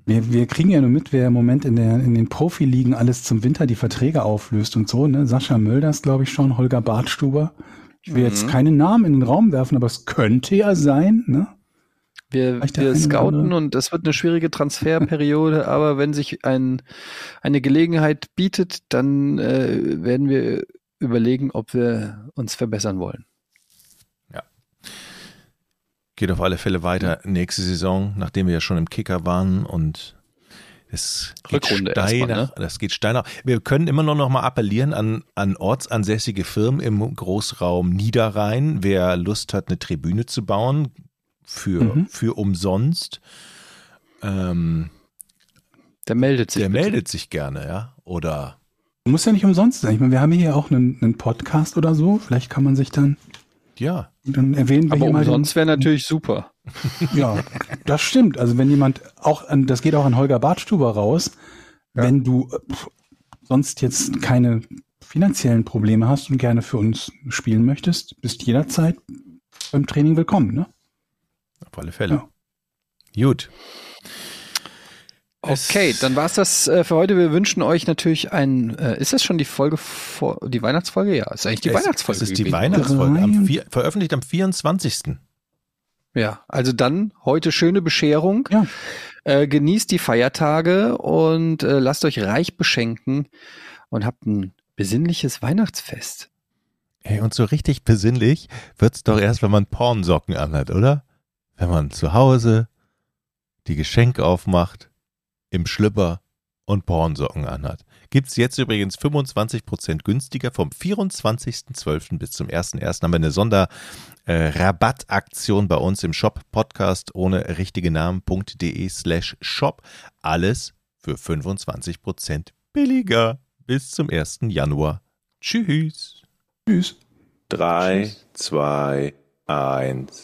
Wir, wir kriegen ja nur mit, wer im Moment in, der, in den Profiligen alles zum Winter die Verträge auflöst und so. Ne? Sascha Mölders, glaube ich schon, Holger Bartstuber. Ich will jetzt Mhm. keine Namen in den Raum werfen, aber es könnte ja sein. Ne? Wir, wir scouten und es wird eine schwierige Transferperiode, aber wenn sich ein, eine Gelegenheit bietet, dann äh, werden wir überlegen, ob wir uns verbessern wollen. Geht auf alle Fälle weiter nächste Saison, nachdem wir ja schon im Kicker waren und es geht Rückrunde erstmal, nach, das geht steil nach. Wir können immer noch, noch mal appellieren an, an ortsansässige Firmen im Großraum Niederrhein, wer Lust hat, eine Tribüne zu bauen für, Mhm. für umsonst. Ähm, Der meldet sich. der bitte. meldet sich gerne, ja. Oder Muss ja nicht umsonst sein. Ich meine, wir haben hier auch einen, einen Podcast oder so. Vielleicht kann man sich dann, ja, dann erwähnen wir Aber umsonst wäre natürlich super. Ja, das stimmt. Also wenn jemand auch an, das geht auch an Holger Bartstuber raus, wenn du äh, sonst jetzt keine finanziellen Probleme hast und gerne für uns spielen möchtest, bist jederzeit beim Training willkommen, ne? auf alle Fälle. Gut. Es- Okay, dann war's das äh, für heute. Wir wünschen euch natürlich ein. Äh, ist das schon die Folge vor die Weihnachtsfolge? Ja, ist eigentlich die es, Weihnachtsfolge. Es ist die gewesen. Weihnachtsfolge, am vier, veröffentlicht am 24. Ja, also dann heute schöne Bescherung. Ja. Äh, genießt die Feiertage und äh, lasst euch reich beschenken und habt ein besinnliches Weihnachtsfest. Hey, und so richtig besinnlich wird's doch erst, wenn man Pornsocken anhat, oder? Wenn man zu Hause die Geschenke aufmacht, im Schlüpper und Pornsocken anhat. Gibt's jetzt übrigens 25% günstiger vom 24.12. bis zum 1.1. haben wir eine Sonderrabattaktion bei uns im Shop Podcast ohne richtige Namen.de slash shop. Alles für 25% billiger bis zum 1. Januar. Tschüss. Tschüss. Drei, zwei, eins.